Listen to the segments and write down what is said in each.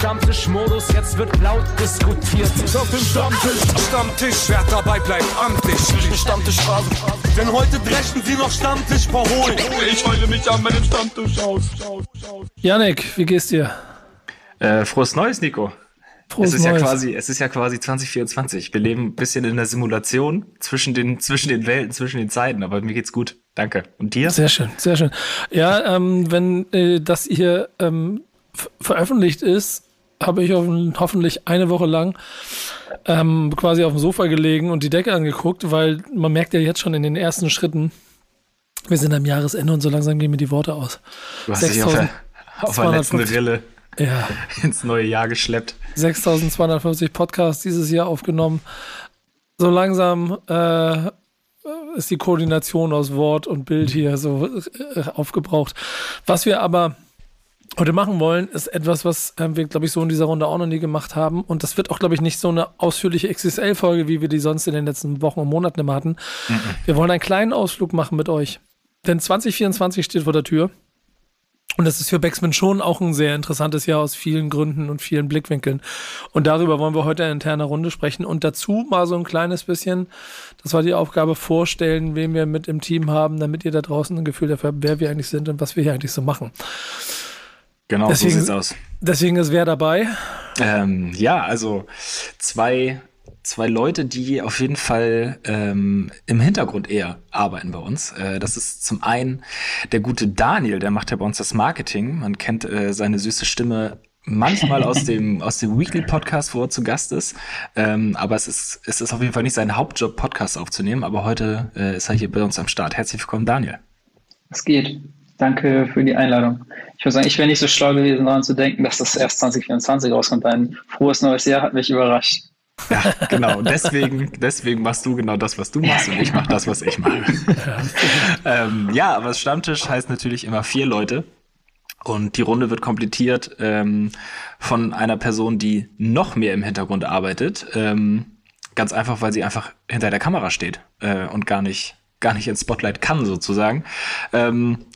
Stammtischmodus, jetzt wird laut diskutiert. Ist auf dem Stammtisch, Stammtisch, wer dabei bleibt, amtlich. Stammtisch Phase. Denn heute dreschen sie noch Stammtisch verholen. Ich heule mich an meinem Stammtisch aus. Janik, wie geht's dir? Äh, frohes Neues, Nico. Frohes es ist Neues. ja quasi, es ist ja quasi 2024. Wir leben ein bisschen in der Simulation zwischen den, zwischen den Welten, zwischen den Zeiten, aber mir geht's gut. Danke. Und dir? Sehr schön, sehr schön. Ja, ähm, wenn äh, das hier ähm, veröffentlicht ist, habe ich hoffen- hoffentlich eine Woche lang ähm, quasi auf dem Sofa gelegen und die Decke angeguckt, weil man merkt ja jetzt schon in den ersten Schritten, wir sind am Jahresende und so langsam gehen mir die Worte aus. Du hast dich auf der, auf der letzten 6250. Rille Ja, ins neue Jahr geschleppt. 6250 Podcasts dieses Jahr aufgenommen. So langsam äh, ist die Koordination aus Wort und Bild hier so äh, aufgebraucht. Was wir aber heute machen wollen, ist etwas, was äh, wir, glaube ich, so in dieser Runde auch noch nie gemacht haben. Und das wird auch, glaube ich, nicht so eine ausführliche XSL-Folge, wie wir die sonst in den letzten Wochen und Monaten immer hatten. Wir wollen einen kleinen Ausflug machen mit euch. Denn 2024 steht vor der Tür. Und das ist für Backspin schon auch ein sehr interessantes Jahr aus vielen Gründen und vielen Blickwinkeln. Und darüber wollen wir heute in interner Runde sprechen. Und dazu mal so ein kleines bisschen, das war die Aufgabe, vorstellen, wen wir mit im Team haben, damit ihr da draußen ein Gefühl dafür habt, wer wir eigentlich sind und was wir hier eigentlich so machen. Genau, Deswegen- so sieht's aus. Deswegen ist wer dabei? Ähm, ja, also zwei, zwei Leute, die auf jeden Fall ähm, im Hintergrund eher arbeiten bei uns. Äh, das ist zum einen der gute Daniel, der macht ja bei uns das Marketing. Man kennt äh, seine süße Stimme manchmal aus dem aus dem Weekly Podcast, wo er zu Gast ist. Ähm, aber es ist es ist auf jeden Fall nicht sein Hauptjob, Podcast aufzunehmen. Aber heute äh, ist er hier bei uns am Start. Herzlich willkommen, Daniel. Es geht. Danke für die Einladung. Ich muss sagen, ich wäre nicht so schlau gewesen, daran zu denken, dass das erst 2024 rauskommt. Ein frohes neues Jahr hat mich überrascht. Ja, genau. Und deswegen, deswegen machst du genau das, was du machst und ich mache das, was ich mache. ähm, ja, aber Stammtisch heißt natürlich immer vier Leute. Und die Runde wird komplettiert ähm, von einer Person, die noch mehr im Hintergrund arbeitet. Ähm, ganz einfach, weil sie einfach hinter der Kamera steht äh, und gar nicht, gar nicht ins Spotlight kann, sozusagen. Ähm,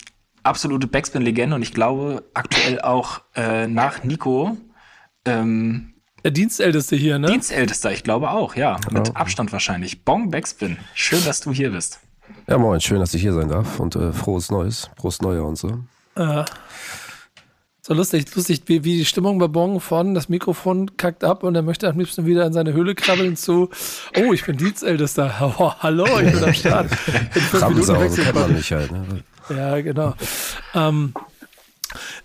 absolute Backspin-Legende und ich glaube aktuell auch äh, nach Nico ähm, Der Dienstälteste hier, ne? Dienstältester, ich glaube auch, ja. Mit Genau. Abstand wahrscheinlich. Bong Backspin. Schön, dass du hier bist. Ja, moin, schön, dass ich hier sein darf und äh, frohes Neues, Prost Neujahr und so. Äh, so lustig, lustig, wie, wie die Stimmung bei Bong von, das Mikrofon kackt ab und er möchte am liebsten wieder in seine Höhle krabbeln zu, oh, ich bin Dienstältester. Oh, hallo, ich bin am Start. In fünf Minuten wechselt man mich halt. Ne? Ja, genau. Ähm,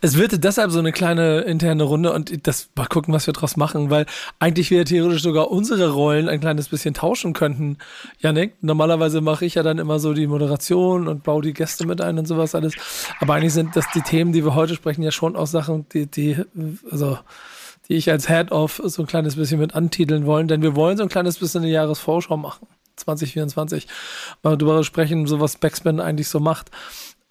es wird deshalb so eine kleine interne Runde und das mal gucken, was wir draus machen, weil eigentlich wir theoretisch sogar unsere Rollen ein kleines bisschen tauschen könnten. Janik, normalerweise mache ich ja dann immer so die Moderation und baue die Gäste mit ein und sowas alles. Aber eigentlich sind das die Themen, die wir heute sprechen, ja schon auch Sachen, die, die, also, die ich als Head-Off so ein kleines bisschen mit antiteln wollen, denn wir wollen so ein kleines bisschen eine Jahresvorschau machen. 2024. Mal darüber sprechen, so was Backspin eigentlich so macht.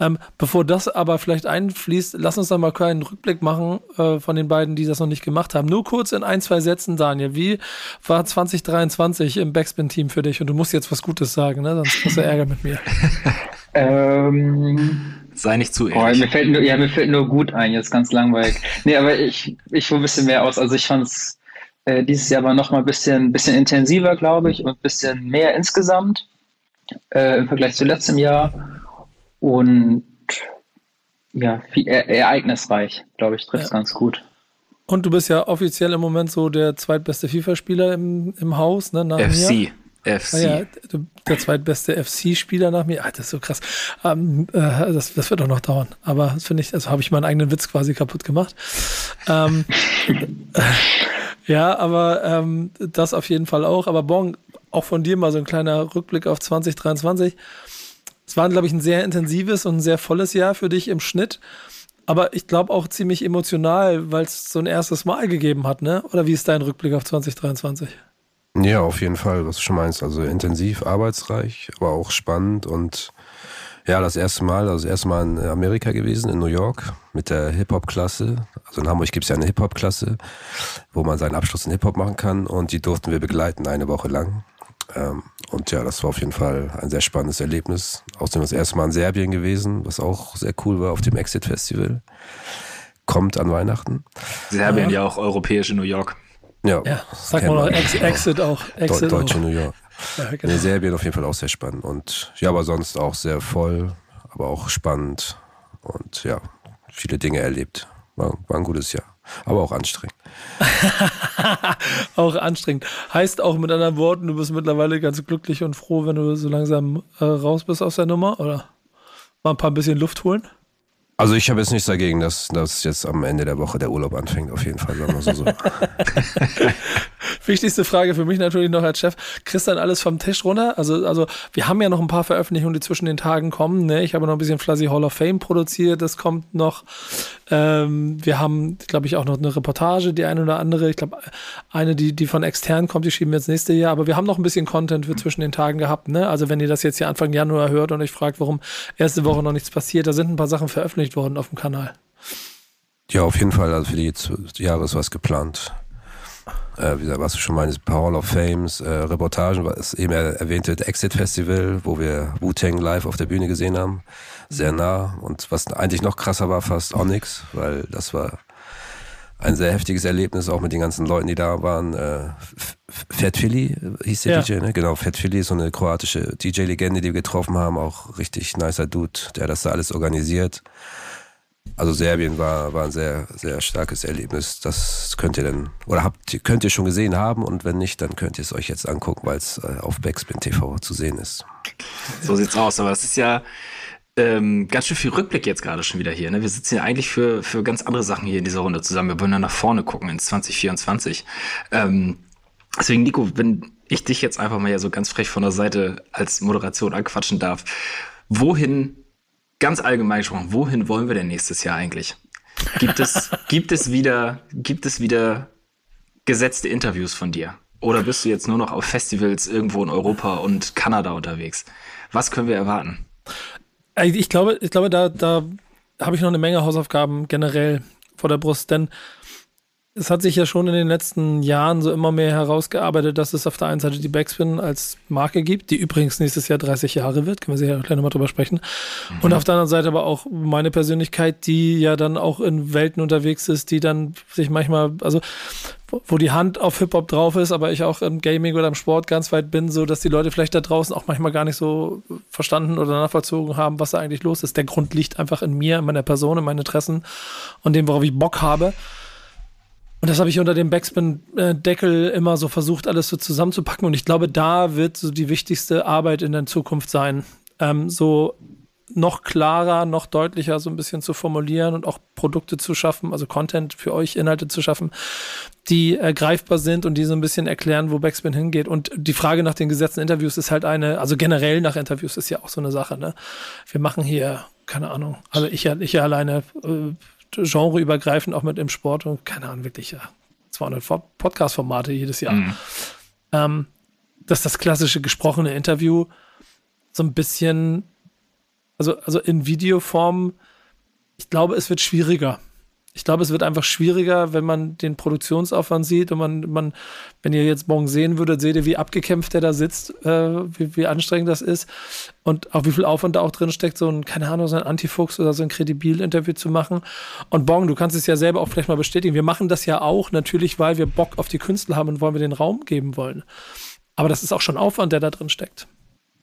Ähm, bevor das aber vielleicht einfließt, lass uns dann mal einen Rückblick machen äh, von den beiden, die das noch nicht gemacht haben. Nur kurz in ein, zwei Sätzen, Daniel. Wie war 2023 im Backspin-Team für dich? Und du musst jetzt was Gutes sagen, ne? sonst hast du Ärger mit mir. Ähm, Sei nicht zu boah, ehrlich. mir fällt nur, ja, mir fällt nur gut ein, jetzt ganz langweilig. Nee, aber ich, ich hole ein bisschen mehr aus. Also ich fand es äh, dieses Jahr war noch mal ein bisschen, bisschen intensiver, glaube ich, und ein bisschen mehr insgesamt äh, im Vergleich zu letztem Jahr. Und ja, viel, e ereignisreich, glaube ich, trifft es Ja. ganz gut. Und du bist ja offiziell im Moment so der zweitbeste FIFA-Spieler im, im Haus, ne? Nach mir. FC. FC. Ah ja, der zweitbeste FC-Spieler nach mir. Ah, das ist so krass. Ähm, äh, das, das wird auch noch dauern. Aber das finde ich, also habe ich meinen eigenen Witz quasi kaputt gemacht. Ähm, ja, aber ähm, das auf jeden Fall auch. Aber Bon, auch von dir mal so ein kleiner Rückblick auf 2023. Es war, glaube ich, ein sehr intensives und ein sehr volles Jahr für dich im Schnitt. Aber ich glaube auch ziemlich emotional, weil es so ein erstes Mal gegeben hat, ne? Oder wie ist dein Rückblick auf 2023? Ja, auf jeden Fall, was du schon meinst. Also intensiv, arbeitsreich, aber auch spannend und ja, das erste Mal, also das erste Mal in Amerika gewesen, in New York, mit der Hip-Hop-Klasse. Also in Hamburg gibt es ja eine Hip-Hop-Klasse, wo man seinen Abschluss in Hip-Hop machen kann und die durften wir begleiten eine Woche lang. Ähm, und ja, das war auf jeden Fall ein sehr spannendes Erlebnis. Außerdem das erste Mal in Serbien gewesen, was auch sehr cool war auf dem Exit Festival. kommt an Weihnachten. Serbien ja, ja auch europäische New York. Ja, ja sag mal noch Ex Exit auch. Exit Deutsche auch. New York. Ja, genau. nee, Serbien auf jeden Fall auch sehr spannend. Und ja, aber sonst auch sehr voll, aber auch spannend. Und ja, viele Dinge erlebt. War, war ein gutes Jahr. Aber auch anstrengend. auch anstrengend. Heißt auch mit anderen Worten, du bist mittlerweile ganz glücklich und froh, wenn du so langsam äh, raus bist aus der Nummer, oder? Mal ein paar bisschen Luft holen? Also ich habe jetzt nichts dagegen, dass, dass jetzt am Ende der Woche der Urlaub anfängt, auf jeden Fall, sagen wir so. so. Wichtigste Frage für mich natürlich noch als Chef. Kriegst dann alles vom Tisch runter? Also, also wir haben ja noch ein paar Veröffentlichungen, die zwischen den Tagen kommen. Ne? Ich habe noch ein bisschen Fuzzy Hall of Fame produziert, das kommt noch. Ähm, wir haben, glaube ich, auch noch eine Reportage, die eine oder andere. Ich glaube, eine, die, die von extern kommt, die schieben wir ins nächste Jahr. Aber wir haben noch ein bisschen Content für zwischen den Tagen gehabt. Ne? Also wenn ihr das jetzt hier Anfang Januar hört und euch fragt, warum erste Woche noch nichts passiert, da sind ein paar Sachen veröffentlicht veröffentlicht worden auf dem Kanal. Ja, auf jeden Fall. Also für die Jahre ist was geplant. Äh, wie gesagt, was du schon meinst, Hall of Fames, äh, Reportagen, was eben erwähnte Exit Festival, wo wir Wu-Tang live auf der Bühne gesehen haben. Sehr nah. Und was eigentlich noch krasser war, fast Onyx, weil das war ein sehr heftiges Erlebnis, auch mit den ganzen Leuten, die da waren. Äh, Fat Philly hieß der ja. DJ, ne? Genau, Fat Philly ist so eine kroatische DJ-Legende, die wir getroffen haben. Auch richtig nicer Dude, der das da alles organisiert. Also Serbien war, war ein sehr, sehr starkes Erlebnis. Das könnt ihr dann, oder habt, könnt ihr schon gesehen haben und wenn nicht, dann könnt ihr es euch jetzt angucken, weil es äh, auf Backspin TV zu sehen ist. So sieht's aus, aber es ist ja, ähm, ganz schön viel Rückblick jetzt gerade schon wieder hier. Ne? Wir sitzen ja eigentlich für, für ganz andere Sachen hier in dieser Runde zusammen. Wir wollen ja nach vorne gucken ins 2024. Ähm, deswegen, Nico, wenn ich dich jetzt einfach mal ja so ganz frech von der Seite als Moderation anquatschen darf, wohin, ganz allgemein gesprochen, wohin wollen wir denn nächstes Jahr eigentlich? Gibt es, gibt es wieder, gibt es wieder gesetzte Interviews von dir? Oder bist du jetzt nur noch auf Festivals irgendwo in Europa und Kanada unterwegs? Was können wir erwarten? Ich glaube, ich glaube, da, da habe ich noch eine Menge Hausaufgaben generell vor der Brust, denn es hat sich ja schon in den letzten Jahren so immer mehr herausgearbeitet, dass es auf der einen Seite die Backspin als Marke gibt, die übrigens nächstes Jahr 30 Jahre wird, können wir sicher gleich nochmal drüber sprechen. Mhm. Und auf der anderen Seite aber auch meine Persönlichkeit, die ja dann auch in Welten unterwegs ist, die dann sich manchmal, also wo die Hand auf Hip-Hop drauf ist, aber ich auch im Gaming oder im Sport ganz weit bin, so dass die Leute vielleicht da draußen auch manchmal gar nicht so verstanden oder nachvollzogen haben, was da eigentlich los ist. Der Grund liegt einfach in mir, in meiner Person, in meinen Interessen und dem, worauf ich Bock habe. Und das habe ich unter dem Backspin-Deckel immer so versucht, alles so zusammenzupacken. Und ich glaube, da wird so die wichtigste Arbeit in der Zukunft sein. Ähm, so noch klarer, noch deutlicher so ein bisschen zu formulieren und auch Produkte zu schaffen, also Content für euch, Inhalte zu schaffen, die äh, greifbar sind und die so ein bisschen erklären, wo Backspin hingeht. Und die Frage nach den gesetzten Interviews ist halt eine, also generell nach Interviews ist ja auch so eine Sache, ne? Wir machen hier, keine Ahnung, also ich, ich alleine äh, genreübergreifend auch mit im Sport und keine Ahnung, wirklich ja, 200 Podcast-Formate jedes Jahr. Mhm. Ähm, dass das klassische gesprochene Interview so ein bisschen also, also in Videoform, ich glaube, es wird schwieriger. Ich glaube, es wird einfach schwieriger, wenn man den Produktionsaufwand sieht und man, man wenn ihr jetzt morgen sehen würdet, seht ihr, wie abgekämpft der da sitzt, äh, wie, wie anstrengend das ist und auch wie viel Aufwand da auch drin steckt, so ein, keine Ahnung, so ein Antifuchs oder so ein Kredibil-Interview zu machen. Und Bong, du kannst es ja selber auch vielleicht mal bestätigen. Wir machen das ja auch natürlich, weil wir Bock auf die Künstler haben und wollen wir den Raum geben wollen. Aber das ist auch schon Aufwand, der da drin steckt.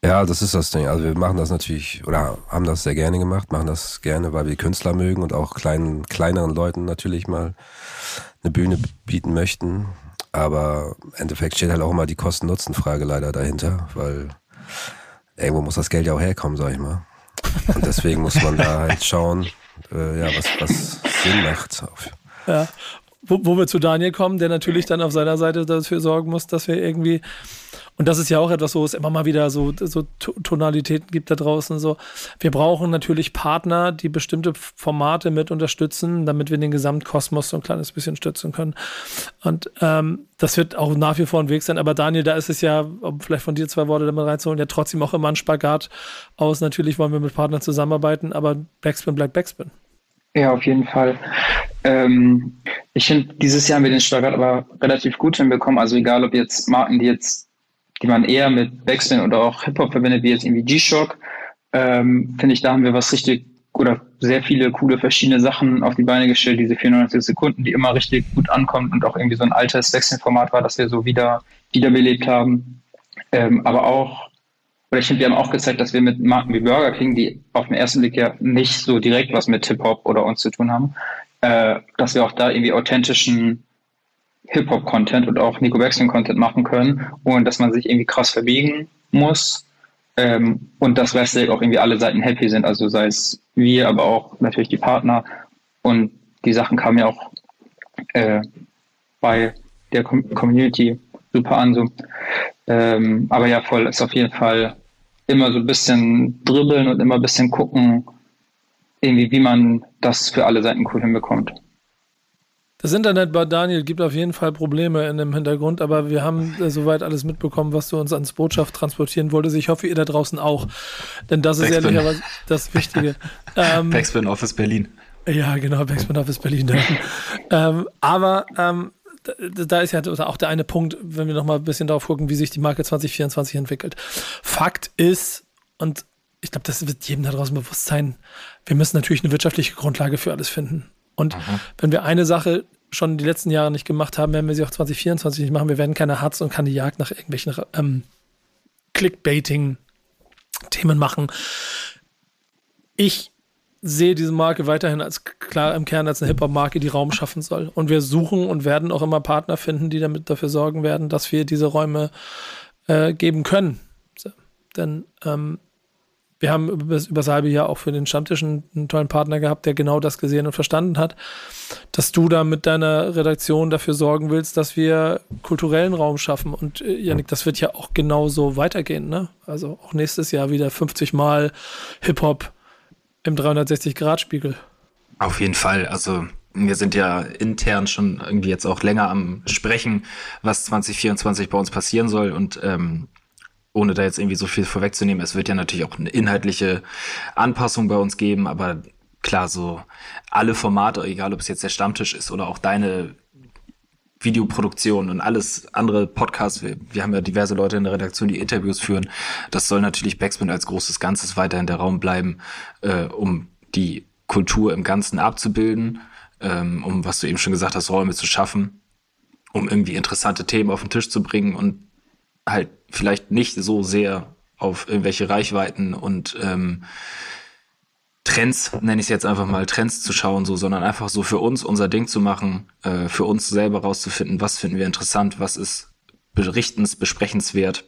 Ja, das ist das Ding. Also wir machen das natürlich oder haben das sehr gerne gemacht, machen das gerne, weil wir Künstler mögen und auch kleinen, kleineren Leuten natürlich mal eine Bühne bieten möchten. Aber im Endeffekt steht halt auch immer die Kosten-Nutzen-Frage leider dahinter, weil irgendwo muss das Geld ja auch herkommen, sag ich mal. Und deswegen muss man da halt schauen, äh, ja, was, was Sinn macht. Ja, wo, wo wir zu Daniel kommen, der natürlich dann auf seiner Seite dafür sorgen muss, dass wir irgendwie und das ist ja auch etwas, wo es immer mal wieder so, so Tonalitäten gibt da draußen. So, wir brauchen natürlich Partner, die bestimmte Formate mit unterstützen, damit wir den Gesamtkosmos so ein kleines bisschen stützen können. Und ähm, das wird auch nach wie vor ein Weg sein. Aber Daniel, da ist es ja, um vielleicht von dir zwei Worte damit reinzuholen, ja trotzdem auch immer ein Spagat aus. Natürlich wollen wir mit Partnern zusammenarbeiten, aber Backspin bleibt Backspin. Ja, auf jeden Fall. Ähm, ich finde, dieses Jahr haben wir den Spagat aber relativ gut hinbekommen. Also egal, ob jetzt Marken, die jetzt die man eher mit Backspin oder auch Hip-Hop verbindet, wie jetzt irgendwie G-Shock, ähm, finde ich, da haben wir was richtig oder sehr viele coole verschiedene Sachen auf die Beine gestellt, diese 94 Sekunden, die immer richtig gut ankommt und auch irgendwie so ein altes Wechselformat war, das wir so wieder wiederbelebt haben. Ähm, aber auch, oder ich finde, wir haben auch gezeigt, dass wir mit Marken wie Burger King, die auf den ersten Blick ja nicht so direkt was mit Hip-Hop oder uns zu tun haben, äh, dass wir auch da irgendwie authentischen Hip-Hop-Content und auch Nico Wechseln-Content machen können und dass man sich irgendwie krass verbiegen muss ähm, und dass gleichzeitig auch irgendwie alle Seiten happy sind, also sei es wir, aber auch natürlich die Partner und die Sachen kamen ja auch äh, bei der Com Community super an. So. Ähm, aber ja, voll ist auf jeden Fall immer so ein bisschen dribbeln und immer ein bisschen gucken, irgendwie, wie man das für alle Seiten cool hinbekommt. Das Internet bei Daniel gibt auf jeden Fall Probleme in dem Hintergrund, aber wir haben äh, soweit alles mitbekommen, was du uns ans Botschaft transportieren wolltest. Ich hoffe, ihr da draußen auch. Denn das ist ehrlicherweise das Wichtige. ähm, Backspin Office Berlin. Ja, genau, Backspin Office Berlin. ähm, aber ähm, da, da ist ja auch der eine Punkt, wenn wir nochmal ein bisschen darauf gucken, wie sich die Marke 2024 entwickelt. Fakt ist, und ich glaube, das wird jedem da draußen bewusst sein, wir müssen natürlich eine wirtschaftliche Grundlage für alles finden. Und Aha. wenn wir eine Sache schon die letzten Jahre nicht gemacht haben, werden wir sie auch 2024 nicht machen. Wir werden keine Hatz und keine Jagd nach irgendwelchen ähm, Clickbaiting-Themen machen. Ich sehe diese Marke weiterhin als klar im Kern als eine Hip-Hop-Marke, die Raum schaffen soll. Und wir suchen und werden auch immer Partner finden, die damit dafür sorgen werden, dass wir diese Räume äh, geben können. So. Denn ähm, wir haben über, über das halbe Jahr auch für den Stammtisch einen, tollen Partner gehabt, der genau das gesehen und verstanden hat, dass du da mit deiner Redaktion dafür sorgen willst, dass wir kulturellen Raum schaffen. Und äh, Janik, das wird ja auch genauso weitergehen. Ne? Also auch nächstes Jahr wieder 50 Mal Hip-Hop im 360-Grad-Spiegel. Auf jeden Fall. Also wir sind ja intern schon irgendwie jetzt auch länger am Sprechen, was 2024 bei uns passieren soll. Und ähm, ohne da jetzt irgendwie so viel vorwegzunehmen, es wird ja natürlich auch eine inhaltliche Anpassung bei uns geben, aber klar, so alle Formate, egal ob es jetzt der Stammtisch ist oder auch deine Videoproduktion und alles andere Podcasts, wir, wir haben ja diverse Leute in der Redaktion, die Interviews führen, das soll natürlich Backspin als großes Ganzes weiterhin der Raum bleiben, äh, um die Kultur im Ganzen abzubilden, ähm, um, was du eben schon gesagt hast, Räume zu schaffen, um irgendwie interessante Themen auf den Tisch zu bringen und halt vielleicht nicht so sehr auf irgendwelche Reichweiten und ähm, Trends, nenne ich es jetzt einfach mal, Trends zu schauen, so, sondern einfach so für uns unser Ding zu machen, äh, für uns selber rauszufinden, was finden wir interessant, was ist berichtens, besprechenswert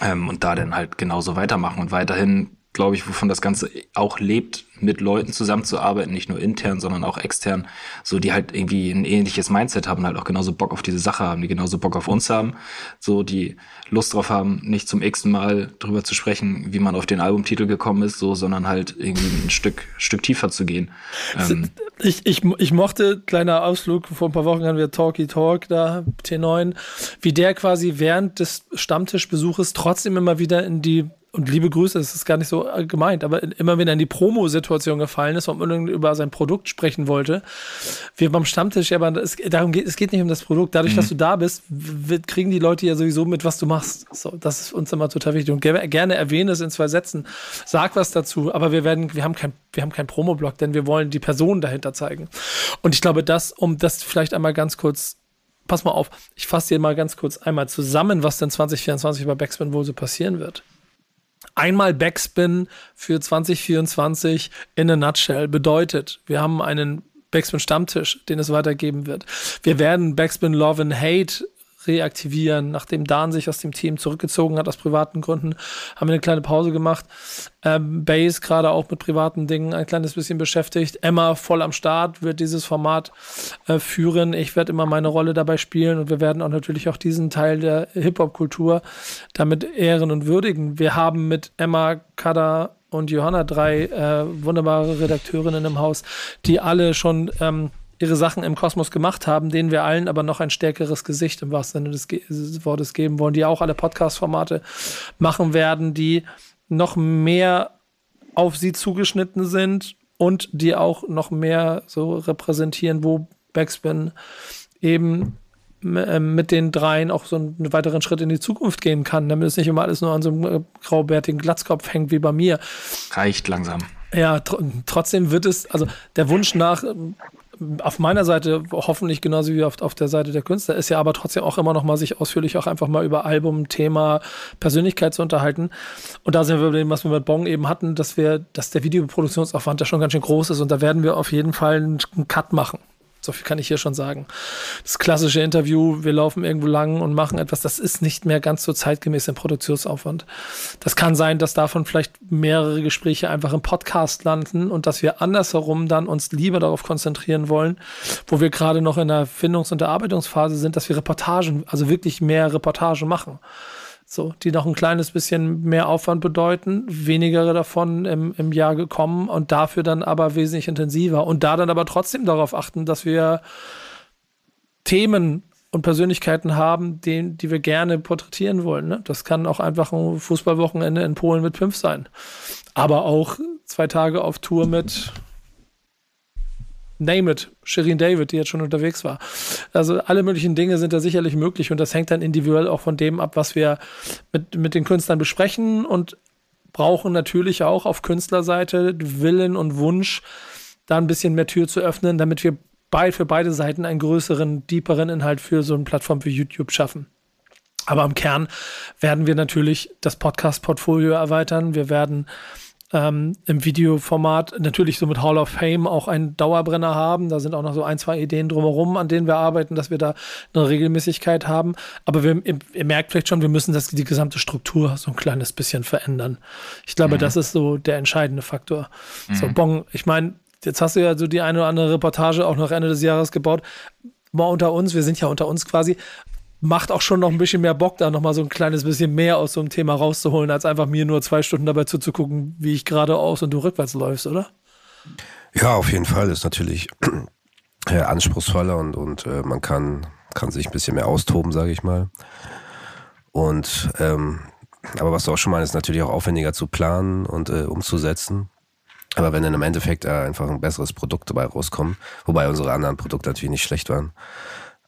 ähm, und da dann halt genauso weitermachen und weiterhin glaube ich, wovon das Ganze auch lebt, mit Leuten zusammenzuarbeiten, nicht nur intern, sondern auch extern, so die halt irgendwie ein ähnliches Mindset haben, halt auch genauso Bock auf diese Sache haben, die genauso Bock auf uns haben, so die Lust drauf haben, nicht zum x Mal drüber zu sprechen, wie man auf den Albumtitel gekommen ist, so, sondern halt irgendwie ein Stück, Stück tiefer zu gehen. Ähm, ich, ich, ich mochte, kleiner Ausflug, vor ein paar Wochen haben wir Talky Talk da, T9, wie der quasi während des Stammtischbesuches trotzdem immer wieder in die und liebe Grüße, das ist gar nicht so gemeint, aber immer wenn er in die Promo-Situation gefallen ist und man über sein Produkt sprechen wollte, wir beim Stammtisch, aber es, darum geht, es geht nicht um das Produkt. Dadurch, mhm. dass du da bist, kriegen die Leute ja sowieso mit, was du machst. So, das ist uns immer total wichtig. Und gerne erwähne es in zwei Sätzen. Sag was dazu, aber wir werden, wir haben kein, wir haben keinen Promo-Blog, denn wir wollen die Person dahinter zeigen. Und ich glaube, das, um das vielleicht einmal ganz kurz pass mal auf, ich fasse dir mal ganz kurz einmal zusammen, was denn 2024 bei Backspin wohl so passieren wird. Einmal Backspin für 2024 in a nutshell bedeutet, wir haben einen Backspin Stammtisch, den es weitergeben wird. Wir werden Backspin Love and Hate reaktivieren. Nachdem Dan sich aus dem Team zurückgezogen hat aus privaten Gründen, haben wir eine kleine Pause gemacht. Ähm, Base gerade auch mit privaten Dingen ein kleines bisschen beschäftigt. Emma voll am Start wird dieses Format äh, führen. Ich werde immer meine Rolle dabei spielen und wir werden auch natürlich auch diesen Teil der Hip-Hop-Kultur damit ehren und würdigen. Wir haben mit Emma, Kada und Johanna drei äh, wunderbare Redakteurinnen im Haus, die alle schon ähm, ihre Sachen im Kosmos gemacht haben, denen wir allen aber noch ein stärkeres Gesicht im wahrsten Sinne des, Ge des Wortes geben wollen, die auch alle Podcast-Formate machen werden, die noch mehr auf sie zugeschnitten sind und die auch noch mehr so repräsentieren, wo Backspin eben äh, mit den dreien auch so einen weiteren Schritt in die Zukunft gehen kann, damit es nicht immer alles nur an so einem äh, graubärtigen Glatzkopf hängt wie bei mir. Reicht langsam. Ja, tr trotzdem wird es, also der Wunsch nach auf meiner Seite hoffentlich genauso wie auf, auf der Seite der Künstler ist ja aber trotzdem auch immer noch mal sich ausführlich auch einfach mal über Album, Thema, Persönlichkeit zu unterhalten. Und da sind wir bei dem, was wir mit Bong eben hatten, dass wir, dass der Videoproduktionsaufwand ja schon ganz schön groß ist und da werden wir auf jeden Fall einen Cut machen. So viel kann ich hier schon sagen. Das klassische Interview, wir laufen irgendwo lang und machen etwas, das ist nicht mehr ganz so zeitgemäß im Produktionsaufwand. Das kann sein, dass davon vielleicht mehrere Gespräche einfach im Podcast landen und dass wir andersherum dann uns lieber darauf konzentrieren wollen, wo wir gerade noch in der Findungs- und Erarbeitungsphase sind, dass wir Reportagen, also wirklich mehr Reportage machen so, die noch ein kleines bisschen mehr Aufwand bedeuten, weniger davon im, im Jahr gekommen und dafür dann aber wesentlich intensiver und da dann aber trotzdem darauf achten, dass wir Themen und Persönlichkeiten haben, die, die wir gerne porträtieren wollen. Ne? Das kann auch einfach ein Fußballwochenende in Polen mit fünf sein. Aber auch zwei Tage auf Tour mit name it, Shirin David, die jetzt schon unterwegs war. Also alle möglichen Dinge sind da sicherlich möglich und das hängt dann individuell auch von dem ab, was wir mit, mit den Künstlern besprechen und brauchen natürlich auch auf Künstlerseite Willen und Wunsch, da ein bisschen mehr Tür zu öffnen, damit wir bei, für beide Seiten einen größeren, deeperen Inhalt für so eine Plattform wie YouTube schaffen. Aber im Kern werden wir natürlich das Podcast-Portfolio erweitern. Wir werden ähm, im Videoformat natürlich so mit Hall of Fame auch einen Dauerbrenner haben. Da sind auch noch so ein, zwei Ideen drumherum, an denen wir arbeiten, dass wir da eine Regelmäßigkeit haben. Aber wir, ihr, merkt vielleicht schon, wir müssen das, die gesamte Struktur so ein kleines bisschen verändern. Ich glaube, mhm. das ist so der entscheidende Faktor. Mhm. So, Bong, ich meine, jetzt hast du ja so die eine oder andere Reportage auch noch Ende des Jahres gebaut. Mal unter uns, wir sind ja unter uns quasi macht auch schon noch ein bisschen mehr Bock, da nochmal so ein kleines bisschen mehr aus so einem Thema rauszuholen, als einfach mir nur zwei Stunden dabei zuzugucken, wie ich geradeaus und du rückwärts läufst, oder? Ja, auf jeden Fall ist natürlich äh, anspruchsvoller und, und äh, man kann, kann sich ein bisschen mehr austoben, sage ich mal. Und ähm, aber was du auch schon meinst, ist natürlich auch aufwendiger zu planen und äh, umzusetzen. Aber wenn dann im Endeffekt äh, einfach ein besseres Produkt dabei rauskommt, wobei unsere anderen Produkte natürlich nicht schlecht waren,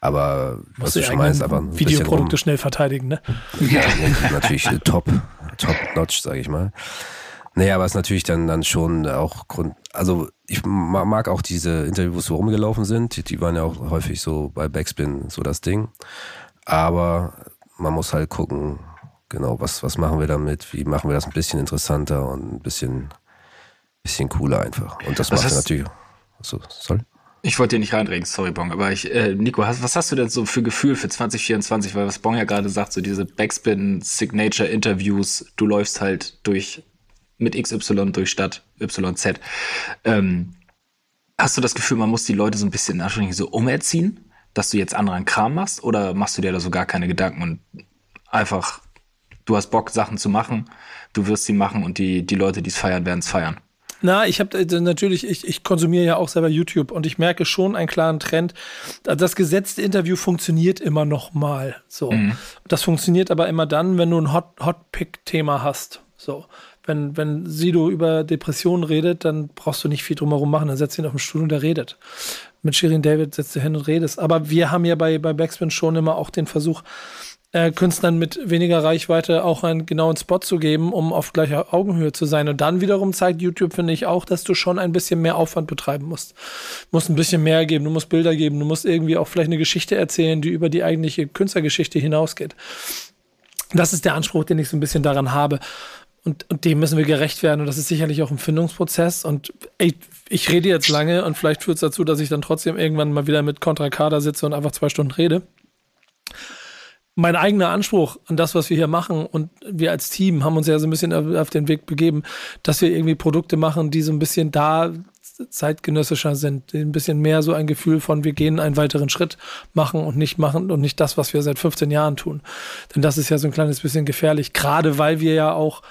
aber was du schon meinst, aber Videoprodukte schnell verteidigen, ne? Ja, natürlich top, top notch, sage ich mal. Naja, aber es ist natürlich dann, dann schon auch Grund, also ich mag auch diese Interviews, wo rumgelaufen sind, die, die waren ja auch häufig so bei Backspin so das Ding. Aber man muss halt gucken, genau, was, was machen wir damit, wie machen wir das ein bisschen interessanter und ein bisschen, bisschen cooler einfach. Und das was macht natürlich. So, sorry? Ich wollte dir nicht reinreden, sorry Bong, aber ich, äh, Nico, hast, was hast du denn so für Gefühl für 2024? Weil was Bong ja gerade sagt, so diese Backspin-Signature-Interviews, du läufst halt durch mit XY durch Stadt YZ. Ähm, hast du das Gefühl, man muss die Leute so ein bisschen in so umerziehen, dass du jetzt anderen Kram machst? Oder machst du dir da so gar keine Gedanken und einfach, du hast Bock, Sachen zu machen, du wirst sie machen und die, die Leute, die es feiern, werden es feiern? Na, ich habe äh, natürlich, ich, ich konsumiere ja auch selber YouTube und ich merke schon einen klaren Trend. Das gesetzte Interview funktioniert immer noch mal. So, mhm. das funktioniert aber immer dann, wenn du ein Hot Hot Pick Thema hast. So, wenn wenn Sido über Depressionen redet, dann brauchst du nicht viel drumherum machen. Dann setzt ihn auf den Stuhl und der redet. Mit Shirin David setzt du hin und redest. Aber wir haben ja bei bei Backspin schon immer auch den Versuch äh, Künstlern mit weniger Reichweite auch einen genauen Spot zu geben, um auf gleicher Augenhöhe zu sein. Und dann wiederum zeigt YouTube, finde ich, auch, dass du schon ein bisschen mehr Aufwand betreiben musst. Du musst ein bisschen mehr geben, du musst Bilder geben, du musst irgendwie auch vielleicht eine Geschichte erzählen, die über die eigentliche Künstlergeschichte hinausgeht. Das ist der Anspruch, den ich so ein bisschen daran habe. Und, und dem müssen wir gerecht werden. Und das ist sicherlich auch ein Findungsprozess. Und ey, ich rede jetzt lange und vielleicht führt es dazu, dass ich dann trotzdem irgendwann mal wieder mit Contra Kader sitze und einfach zwei Stunden rede mein eigener Anspruch an das, was wir hier machen und wir als Team haben uns ja so ein bisschen auf, den Weg begeben, dass wir irgendwie Produkte machen, die so ein bisschen da zeitgenössischer sind, die ein bisschen mehr so ein Gefühl von wir gehen einen weiteren Schritt machen und nicht machen und nicht das, was wir seit 15 Jahren tun. Denn das ist ja so ein kleines bisschen gefährlich, gerade weil wir ja auch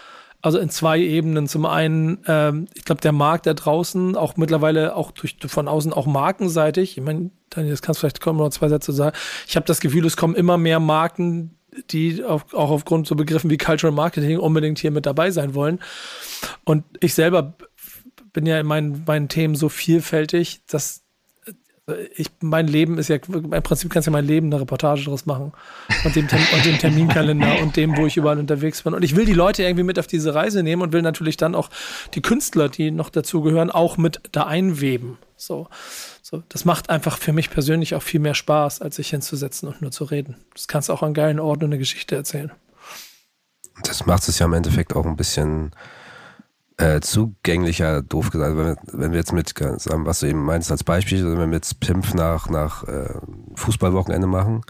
also in zwei Ebenen. Zum einen, ähm, ich glaube, der Markt da draußen, auch mittlerweile auch durch von außen auch markenseitig. Ich meine, Daniel, das kannst vielleicht kommen noch zwei Sätze sagen. Ich habe das Gefühl, es kommen immer mehr Marken, die auf, auch aufgrund so Begriffen wie Cultural Marketing unbedingt hier mit dabei sein wollen. Und ich selber bin ja in meinen, meinen Themen so vielfältig, dass ich, mein Leben ist ja, im Prinzip kannst du ja mein Leben eine Reportage daraus machen. Und dem, und dem Terminkalender und dem, wo ich überall unterwegs bin. Und ich will die Leute irgendwie mit auf diese Reise nehmen und will natürlich dann auch die Künstler, die noch dazugehören, auch mit da einweben. So, so. Das macht einfach für mich persönlich auch viel mehr Spaß, als sich hinzusetzen und nur zu reden. Das kannst du auch an geilen Orten eine Geschichte erzählen. Das macht es ja im Endeffekt auch ein bisschen äh, zugänglicher, doof gesagt. Wenn wir, wenn wir jetzt mit, was du eben meinst als Beispiel, wenn wir mit Pimp nach, nach äh, Fußballwochenende machen,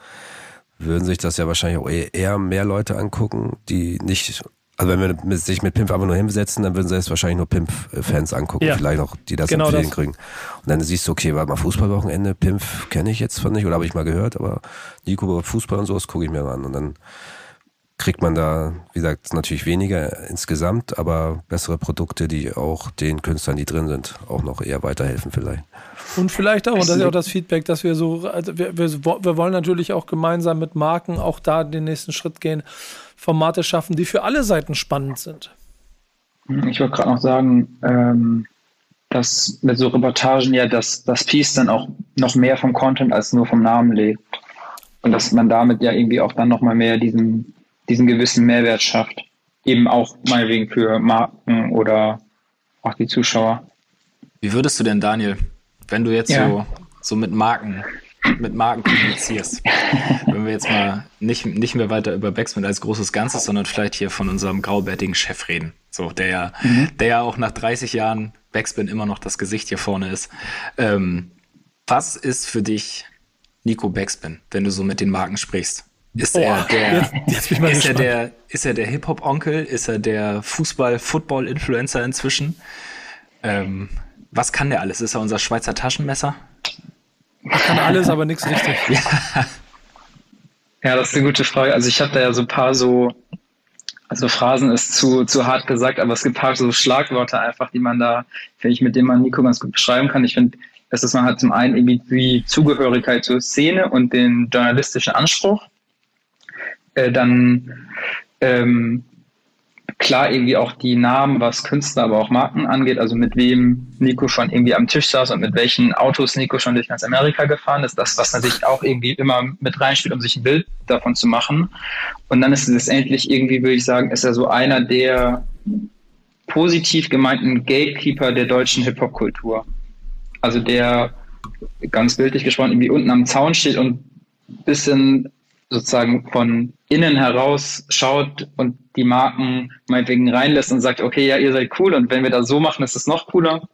würden sich das ja wahrscheinlich auch eher mehr Leute angucken, die nicht, also wenn wir sich mit Pimp einfach nur hinsetzen, dann würden sie es wahrscheinlich nur Pimp-Fans angucken, ja. vielleicht noch, die das genau empfehlen das. kriegen. Und dann siehst du, okay, warte mal, Fußballwochenende, Pimp kenne ich jetzt von nicht oder habe ich mal gehört, aber Nico Fußball und so, das gucke ich mir mal an. Und dann kriegt man da, wie gesagt, natürlich weniger insgesamt, aber bessere Produkte, die auch den Künstlern, die drin sind, auch noch eher weiterhelfen vielleicht. Und vielleicht auch, und das ist ja auch das Feedback, dass wir so, also wir, wir, wir wollen natürlich auch gemeinsam mit Marken auch da den nächsten Schritt gehen, Formate schaffen, die für alle Seiten spannend sind. Ich wollte gerade noch sagen, ähm, dass mit so Reportagen ja das, das Piece dann auch noch mehr vom Content als nur vom Namen lebt. Und dass man damit ja irgendwie auch dann nochmal mehr diesen, diesen gewissen Mehrwert schafft. Eben auch meinetwegen für Marken oder auch die Zuschauer. Wie würdest du denn, Daniel, wenn du jetzt ja. so, so mit Marken, mit Marken kommunizierst, wenn wir jetzt mal nicht, nicht mehr weiter über Backsmith als großes Ganzes, sondern vielleicht hier von unserem graubärtigen Chef reden, so, der ja, mhm. der ja auch nach 30 Jahren Backspin immer noch das Gesicht hier vorne ist. Ähm, was ist für dich Nico Backspin, wenn du so mit den Marken sprichst? Ist er der, jetzt, jetzt ist, er der ist er der Hip-Hop-Onkel? Ist er der Fußball-Football-Influencer inzwischen? Ähm, was kann der alles? Ist er unser Schweizer Taschenmesser? Er kann alles, aber nichts richtig. Ja. ja, das ist eine gute Frage. Also ich habe da ja so ein paar so, also Phrasen ist zu, zu hart gesagt, aber es gibt ein paar so Schlagworte einfach, die man da, finde ich, mit denen man Nico ganz gut beschreiben kann. Ich finde, dass man hat zum einen irgendwie die Zugehörigkeit zur Szene und den journalistischen Anspruch äh, dann ähm, klar irgendwie auch die Namen, was Künstler, aber auch Marken angeht, also mit wem Nico schon irgendwie am Tisch saß und mit welchen Autos Nico schon durch ganz Amerika gefahren ist, das, was natürlich auch irgendwie immer mit reinspielt, um sich ein Bild davon zu machen. Und dann ist es endlich irgendwie, würde ich sagen, ist er so einer der positiv gemeinten Gatekeeper der deutschen Hip-Hop-Kultur. Also der ganz bildlich gesprochen irgendwie unten am Zaun steht und bisschen sozusagen von innen heraus schaut und die Marken meinetwegen reinlässt und sagt, okay, ja, ihr seid cool und wenn wir das so machen, ist es noch cooler.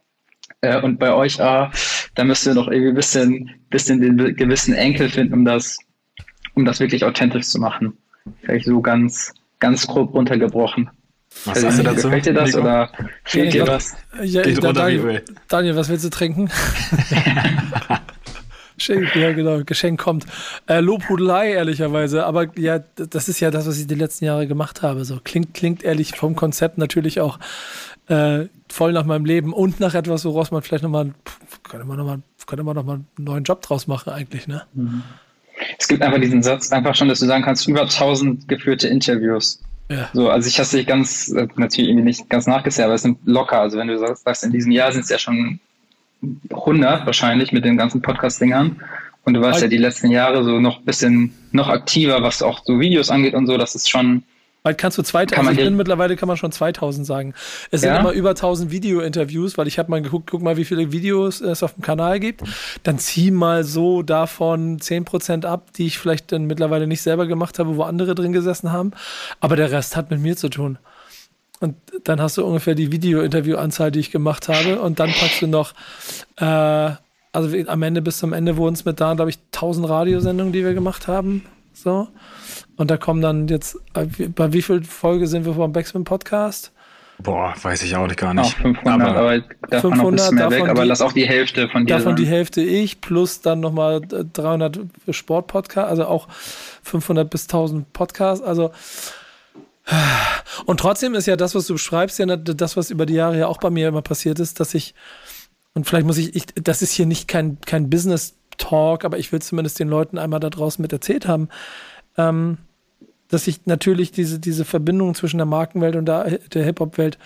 Äh, und bei euch, ah, da müsst ihr noch irgendwie ein bisschen, bisschen den gewissen Enkel finden, um das, um das wirklich authentisch zu machen. Vielleicht so ganz, ganz grob runtergebrochen. Was also, sagst du dazu? Gefällt dir das oder fehlt dir was? Ja, Daniel, Daniel, was willst du trinken? ja, genau, Geschenk kommt. Äh, Lobhudelei, ehrlicherweise. Aber ja, das ist ja das, was ich die letzten Jahre gemacht habe. So klingt, klingt ehrlich vom Konzept natürlich auch äh, voll nach meinem Leben und nach etwas, woraus man vielleicht nochmal, könnte man nochmal, könnte man nochmal einen neuen Job draus machen, eigentlich, ne? Mhm. Es gibt einfach diesen Satz, einfach schon, dass du sagen kannst, über 1000 geführte Interviews. Ja. So, also ich habe es ganz, äh, natürlich irgendwie nicht ganz nachgesehen, aber es sind locker. Also wenn du sagst, in diesem Jahr sind es ja schon 100 wahrscheinlich mit den ganzen Podcast-Dingern. Und du warst ja die letzten Jahre so noch ein bisschen noch aktiver, was auch so Videos angeht und so. Das ist schon. Bald kannst du 2000, kann also ich bin mittlerweile kann man schon 2000 sagen. Es ja? sind immer über 1000 Video-Interviews, weil ich habe mal geguckt, guck mal, wie viele Videos es auf dem Kanal gibt. Dann zieh mal so davon 10% ab, die ich vielleicht dann mittlerweile nicht selber gemacht habe, wo andere drin gesessen haben. Aber der Rest hat mit mir zu tun. Und dann hast du ungefähr die Video-Interview-Anzahl, die ich gemacht habe. Und dann packst du noch, äh, also am Ende bis zum Ende wurden es mit da, glaube ich, 1000 Radiosendungen, die wir gemacht haben. So. Und da kommen dann jetzt, äh, bei wie viel Folge sind wir vom Backspin Podcast? Boah, weiß ich auch nicht gar nicht. Auch 500, aber, aber davon 500, mehr weg, aber die, lass auch die Hälfte von dir Davon sein. die Hälfte ich, plus dann nochmal 300 Sport-Podcast, also auch 500 bis 1000 Podcasts, also und trotzdem ist ja das, was du beschreibst, ja das, was über die Jahre ja auch bei mir immer passiert ist, dass ich, und vielleicht muss ich, ich das ist hier nicht kein, kein Business-Talk, aber ich will zumindest den Leuten einmal da draußen mit erzählt haben. Ähm, dass ich natürlich diese, diese Verbindung zwischen der Markenwelt und der, der Hip-Hop-Welt,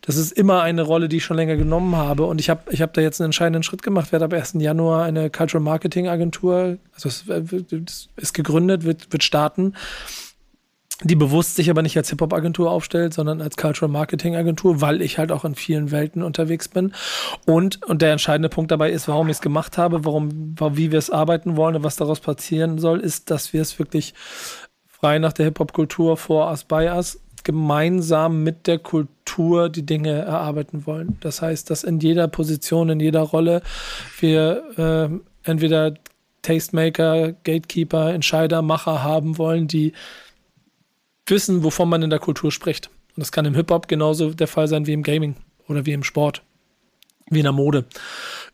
das ist immer eine Rolle, die ich schon länger genommen habe. Und ich habe ich hab da jetzt einen entscheidenden Schritt gemacht. Werde ab 1. Januar eine Cultural Marketing Agentur, also es, es ist gegründet, wird, wird starten die bewusst sich aber nicht als Hip-Hop-Agentur aufstellt, sondern als Cultural Marketing-Agentur, weil ich halt auch in vielen Welten unterwegs bin. Und, und der entscheidende Punkt dabei ist, warum ich es gemacht habe, warum, wie wir es arbeiten wollen und was daraus passieren soll, ist, dass wir es wirklich frei nach der Hip-Hop-Kultur vor us by us gemeinsam mit der Kultur die Dinge erarbeiten wollen. Das heißt, dass in jeder Position, in jeder Rolle wir äh, entweder Tastemaker, Gatekeeper, Entscheider, Macher haben wollen, die wissen, wovon man in der Kultur spricht. Und das kann im Hip-Hop genauso der Fall sein wie im Gaming oder wie im Sport, wie in der Mode.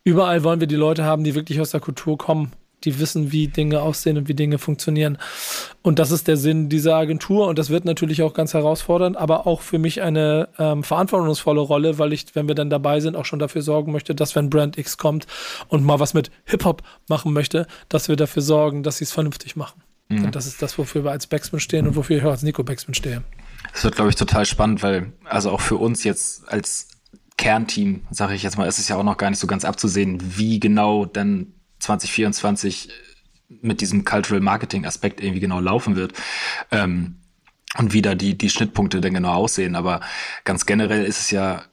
Überall wollen wir die Leute haben, die wirklich aus der Kultur kommen, die wissen, wie Dinge aussehen und wie Dinge funktionieren. Und das ist der Sinn dieser Agentur und das wird natürlich auch ganz herausfordernd, aber auch für mich eine ähm, verantwortungsvolle Rolle, weil ich, wenn wir dann dabei sind, auch schon dafür sorgen möchte, dass wenn Brand X kommt und mal was mit Hip-Hop machen möchte, dass wir dafür sorgen, dass sie es vernünftig machen. Mhm. Und das ist das, wofür wir als Backsman stehen und wofür ich auch als Nico Backsman stehe. Das wird, glaube ich, total spannend, weil, also auch für uns jetzt als Kernteam, sage ich jetzt mal, ist es ja auch noch gar nicht so ganz abzusehen, wie genau denn 2024 mit diesem Cultural Marketing Aspekt irgendwie genau laufen wird. Ähm, und wie da die, die Schnittpunkte denn genau aussehen. Aber ganz generell ist es ja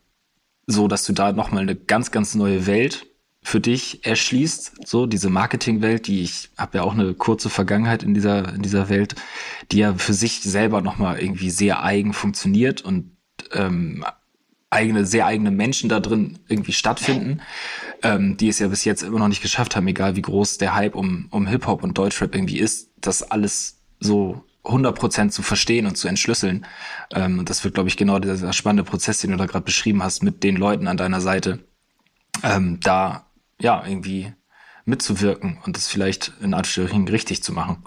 so, dass du da nochmal eine ganz, ganz neue Welt für dich erschließt, so diese Marketingwelt, die ich habe ja auch eine kurze Vergangenheit in dieser in dieser Welt, die ja für sich selber noch mal irgendwie sehr eigen funktioniert und ähm, eigene sehr eigene Menschen da drin irgendwie stattfinden, ähm, die es ja bis jetzt immer noch nicht geschafft haben, egal wie groß der Hype um um Hip Hop und Deutschrap irgendwie ist, das alles so 100% zu verstehen und zu entschlüsseln. Ähm, und das wird, glaube ich, genau dieser spannende Prozess, den du da gerade beschrieben hast, mit den Leuten an deiner Seite, ähm, da ja, irgendwie mitzuwirken und das vielleicht in Anführungsstrichen richtig zu machen.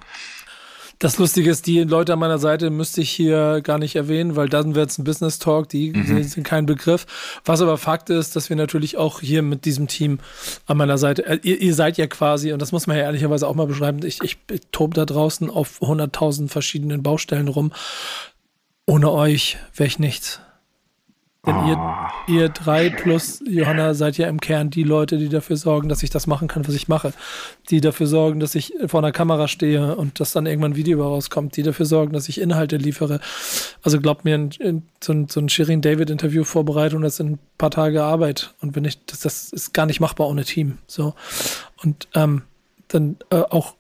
Das Lustige ist, die Leute an meiner Seite müsste ich hier gar nicht erwähnen, weil dann wird es ein Business Talk, die mhm. sind kein Begriff. Was aber Fakt ist, dass wir natürlich auch hier mit diesem Team an meiner Seite, äh, ihr, ihr, seid ja quasi, und das muss man ja ehrlicherweise auch mal beschreiben, ich, ich, ich tobe da draußen auf 100.000 verschiedenen Baustellen rum. Ohne euch wäre ich nichts. Denn oh. ihr, ihr drei plus Johanna seid ja im Kern die Leute, die dafür sorgen, dass ich das machen kann, was ich mache. Die dafür sorgen, dass ich vor einer Kamera stehe und dass dann irgendwann ein Video rauskommt. Die dafür sorgen, dass ich Inhalte liefere. Also glaubt mir, in, in, so ein, so ein Shirin David Interview vorbereiten und das in ein paar Tage Arbeit. Und wenn ich, das, das ist gar nicht machbar ohne Team. So. Und ähm, dann äh, auch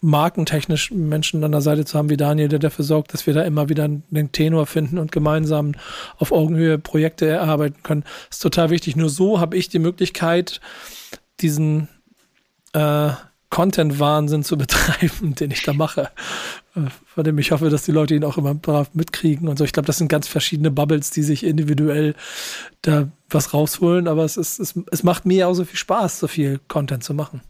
markentechnisch Menschen an der Seite zu haben wie Daniel, der dafür sorgt, dass wir da immer wieder einen Tenor finden und gemeinsam auf Augenhöhe Projekte erarbeiten können, ist total wichtig. Nur so habe ich die Möglichkeit, diesen äh, Content-Wahnsinn zu betreiben, den ich da mache. Äh, von dem ich hoffe, dass die Leute ihn auch immer brav mitkriegen und so. Ich glaube, das sind ganz verschiedene Bubbles, die sich individuell da was rausholen, aber es, ist, es, es macht mir auch so viel Spaß, so viel Content zu machen.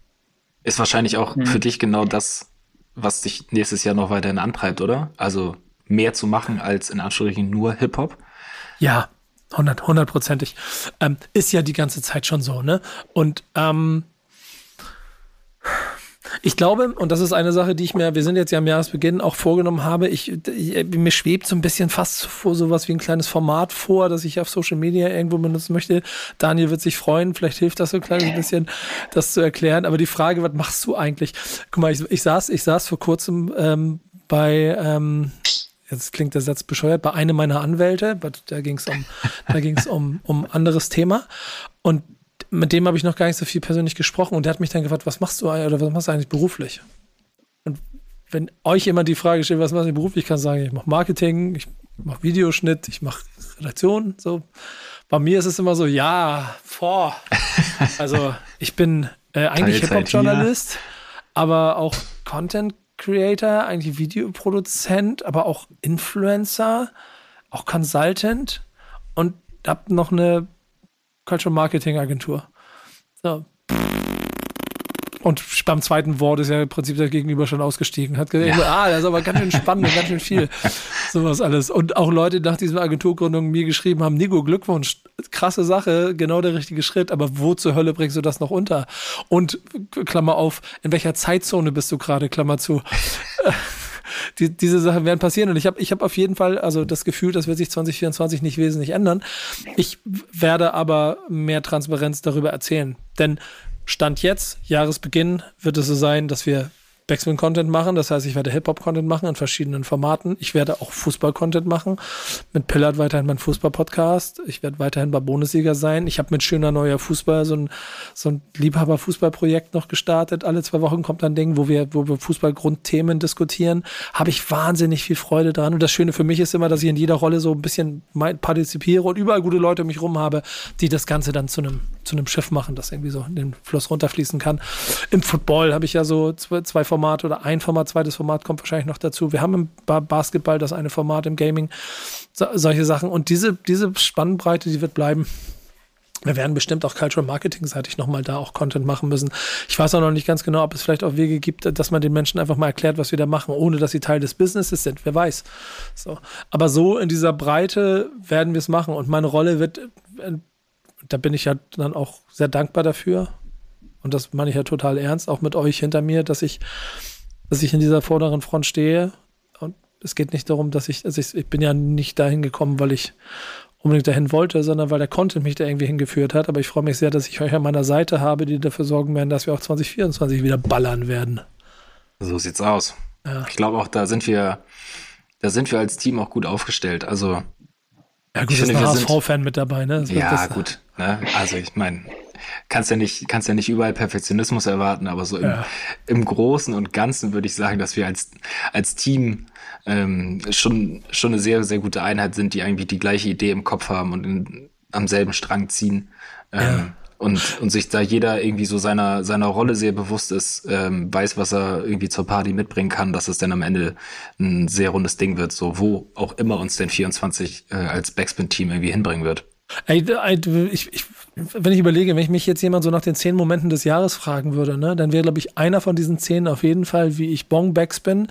Ist wahrscheinlich auch mhm. für dich genau das, was dich nächstes Jahr noch weiterhin antreibt, oder? Also mehr zu machen als in Anführungsstrichen nur Hip-Hop? Ja, hundertprozentig. Ähm, ist ja die ganze Zeit schon so, ne? Und ähm, ich glaube, und das ist eine Sache, die ich mir, wir sind jetzt ja am Jahresbeginn auch vorgenommen habe, ich, ich mir schwebt so ein bisschen fast vor sowas wie ein kleines Format vor, das ich auf Social Media irgendwo benutzen möchte. Daniel wird sich freuen, vielleicht hilft das so ein kleines bisschen, das zu erklären. Aber die Frage, was machst du eigentlich? Guck mal, ich, ich saß, ich saß vor kurzem ähm, bei ähm, jetzt klingt der Satz bescheuert, bei einem meiner Anwälte, da ging es um, da ging es um, um anderes Thema. Und mit dem habe ich noch gar nicht so viel persönlich gesprochen und der hat mich dann gefragt, was machst du oder was machst du eigentlich beruflich? Und wenn euch jemand die Frage stellt, was machst du beruflich, kann ich sagen, ich mache Marketing, ich mache Videoschnitt, ich mache Redaktion, so. Bei mir ist es immer so, ja, vor. Also ich bin äh, eigentlich Hip-Hop-Journalist, aber auch Content Creator, eigentlich Videoproduzent, aber auch Influencer, auch Consultant und habe noch eine Cultural Marketing Agentur. So. Und beim zweiten Wort ist ja im Prinzip der Gegenüber schon ausgestiegen. Hat gesagt, ja. ah, das ist aber ganz schön spannend und ganz schön viel. Sowas alles. Und auch Leute nach dieser Agenturgründung mir geschrieben haben, Nico, Glückwunsch, krasse Sache, genau der richtige Schritt, aber wo zur Hölle bringst du das noch unter? Und Klammer auf, in welcher Zeitzone bist du gerade, Klammer zu? die, diese Sachen werden passieren und ich habe ich hab auf jeden Fall also das Gefühl, das wird sich 2024 nicht wesentlich ändern. Ich werde aber mehr Transparenz darüber erzählen, denn Stand jetzt, Jahresbeginn, wird es so sein, dass wir Backspin-Content machen. Das heißt, ich werde Hip-Hop-Content machen in verschiedenen Formaten. Ich werde auch Fußball-Content machen. Mit Pillard weiterhin mein Fußball-Podcast. Ich werde weiterhin bei Bundesliga sein. Ich habe mit schöner neuer Fußball so ein, so ein Liebhaber-Fußball-Projekt noch gestartet. Alle zwei Wochen kommt ein Ding, wo wir, wo wir Fußball-Grundthemen diskutieren. Habe ich wahnsinnig viel Freude dran. Und das Schöne für mich ist immer, dass ich in jeder Rolle so ein bisschen partizipiere und überall gute Leute um mich rum habe, die das Ganze dann zu einem, zu einem Schiff machen, das irgendwie so in den Fluss runterfließen kann. Im Football habe ich ja so zwei, Formate Format oder ein Format, zweites Format kommt wahrscheinlich noch dazu. Wir haben im Basketball das eine Format im Gaming, so, solche Sachen. Und diese, diese Spannbreite, die wird bleiben. Wir werden bestimmt auch Cultural Marketing seitig nochmal da auch Content machen müssen. Ich weiß auch noch nicht ganz genau, ob es vielleicht auch Wege gibt, dass man den Menschen einfach mal erklärt, was wir da machen, ohne dass sie Teil des Businesses sind. Wer weiß. So. Aber so in dieser Breite werden wir es machen. Und meine Rolle wird, äh, da bin ich ja dann auch sehr dankbar dafür, und das meine ich ja total ernst, auch mit euch hinter mir, dass ich, dass ich in dieser vorderen Front stehe. Und es geht nicht darum, dass ich, also ich, ich bin ja nicht dahin gekommen, weil ich unbedingt dahin wollte, sondern weil der Content mich da irgendwie hingeführt hat. Aber ich freue mich sehr, dass ich euch an meiner Seite habe, die dafür sorgen werden, dass wir auch 2024 wieder ballern werden. So sieht's aus. Ja. Ich glaube auch, da sind wir, da sind wir als Team auch gut aufgestellt. Also ja, gut, ich ist ein HSV-Fan mit dabei, ne? Das ja, gut. Ne? Also ich meine, kannst ja nicht, kannst ja nicht überall Perfektionismus erwarten, aber so im, ja. im Großen und Ganzen würde ich sagen, dass wir als, als Team ähm, schon, schon eine sehr, sehr gute Einheit sind, die irgendwie die gleiche Idee im Kopf haben und in, am selben Strang ziehen. Ähm, ja. Und, und sich da jeder irgendwie so seiner, seiner Rolle sehr bewusst ist, ähm, weiß, was er irgendwie zur Party mitbringen kann, dass es dann am Ende ein sehr rundes Ding wird, so wo auch immer uns denn 24 äh, als Backspin-Team irgendwie hinbringen wird. Ey, ich, ich, wenn ich überlege, wenn ich mich jetzt jemand so nach den zehn Momenten des Jahres fragen würde, ne, dann wäre, glaube ich, einer von diesen zehn auf jeden Fall, wie ich Bong Backspin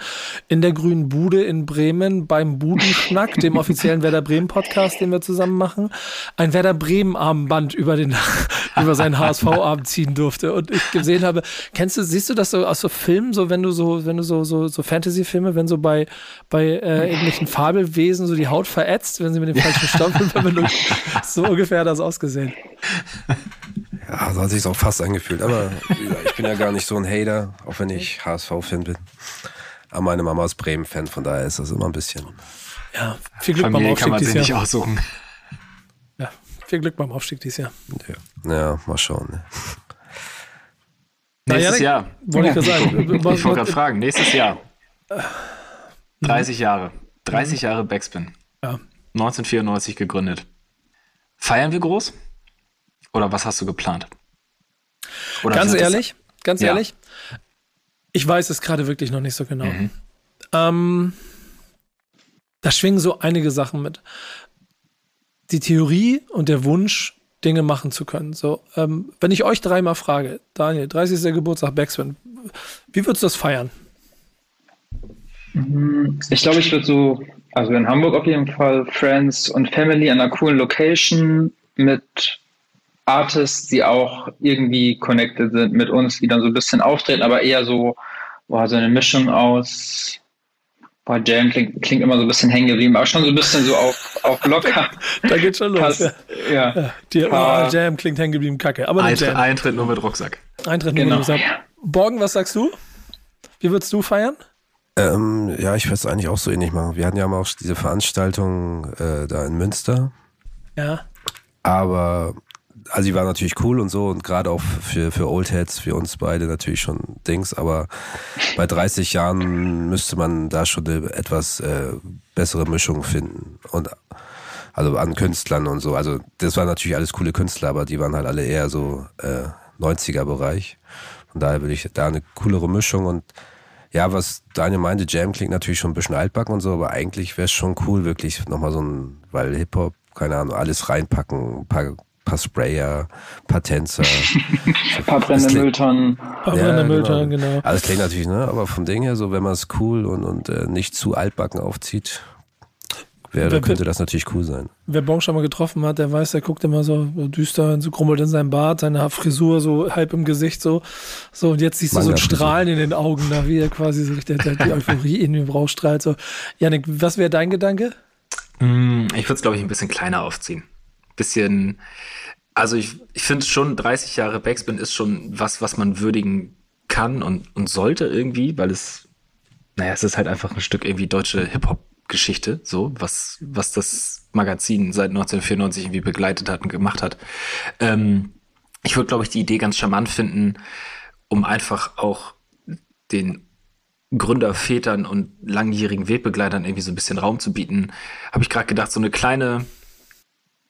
in der grünen Bude in Bremen beim Budenschnack, dem offiziellen Werder Bremen Podcast, den wir zusammen machen, ein Werder Bremen Armband über den, über seinen HSV Abend ziehen durfte und ich gesehen habe, kennst du, siehst du das so aus so Filmen, so wenn du so, wenn du so, so, so Fantasy-Filme, wenn so bei, bei äh, irgendwelchen Fabelwesen so die Haut verätzt, wenn sie mit dem falschen Stoff in Verbindung so ungefähr hat das ausgesehen. Ja, so hat sich auch fast angefühlt. Aber ich bin ja gar nicht so ein Hater, auch wenn ich HSV-Fan bin. Aber meine Mama ist Bremen-Fan, von daher ist das immer ein bisschen. Ja, viel Glück Familie beim Aufstieg kann man dieses Jahr. nicht aussuchen. Ja, viel Glück beim Aufstieg dieses Jahr. Ja, ja mal schauen. Ne. Nächstes ja, Jahr. Wollte ich gerade sagen. Ich wollte gerade fragen, nächstes Jahr. 30 Jahre. 30 Jahre Backspin. Ja. 1994 gegründet. Feiern wir groß? Oder was hast du geplant? Oder ganz ehrlich, ganz ja. ehrlich, ich weiß es gerade wirklich noch nicht so genau. Mhm. Ähm, da schwingen so einige Sachen mit. Die Theorie und der Wunsch, Dinge machen zu können. So, ähm, wenn ich euch dreimal frage, Daniel, 30. Geburtstag Backspin, wie würdest du das feiern? Ich glaube, ich würde so also in Hamburg auf jeden Fall Friends und Family an einer coolen Location mit Artists, die auch irgendwie connected sind mit uns, die dann so ein bisschen auftreten, aber eher so, boah, so eine Mischung aus boah, Jam klingt, klingt immer so ein bisschen hängen geblieben, aber schon so ein bisschen so auf, auf locker. da geht schon los. Pass, ja. ja. Die, oh, Jam klingt hängen geblieben, kacke. Aber Eintritt, Eintritt nur mit Rucksack. Eintritt nur genau. mit Rucksack. Borgen, was sagst du? Wie würdest du feiern? Ähm, ja, ich würde es eigentlich auch so ähnlich machen. Wir hatten ja auch diese Veranstaltung äh, da in Münster. Ja. Aber, also die war natürlich cool und so und gerade auch für, für Old Heads, für uns beide natürlich schon Dings, aber bei 30 Jahren müsste man da schon eine etwas äh, bessere Mischung finden. Und also an Künstlern und so. Also das waren natürlich alles coole Künstler, aber die waren halt alle eher so äh, 90er-Bereich. Von daher würde ich da eine coolere Mischung und ja, was Daniel meinte, Jam klingt natürlich schon ein bisschen altbacken und so, aber eigentlich wäre es schon cool, wirklich nochmal so ein, weil Hip-Hop, keine Ahnung, alles reinpacken, ein paar, paar Sprayer, paar Tänzer. ein paar brennende Mülltonnen. Ein paar brennende Mülltonnen, genau. genau. Alles klingt natürlich, ne, aber vom Ding her, so, wenn man es cool und, und äh, nicht zu altbacken aufzieht, wäre, Wer- könnte das natürlich cool sein. Wer Bon schon mal getroffen hat, der weiß, der guckt immer so, düster, so grummelt in seinem Bart, seine Frisur so halb im Gesicht so. So, und jetzt siehst du so ein. Strahlen in den Augen, da wie er quasi so richtig der, die Euphorie in ihm rausstrahlt. So. Janik, was wäre dein Gedanke? Mm, Ich würde es, glaube ich, ein bisschen kleiner aufziehen. Bisschen, also ich, ich finde schon, 30 Jahre Backspin ist schon was, was man würdigen kann und, und sollte irgendwie, weil es, naja, es ist halt einfach ein Stück irgendwie deutsche Hip-Hop-Geschichte, so, was, was das Magazin seit 1994 irgendwie begleitet hat und gemacht hat. Ähm, ich würde, glaube ich, die Idee ganz charmant finden, um einfach auch den Gründervätern und langjährigen Wegbegleitern irgendwie so ein bisschen Raum zu bieten, habe ich gerade gedacht, so eine kleine,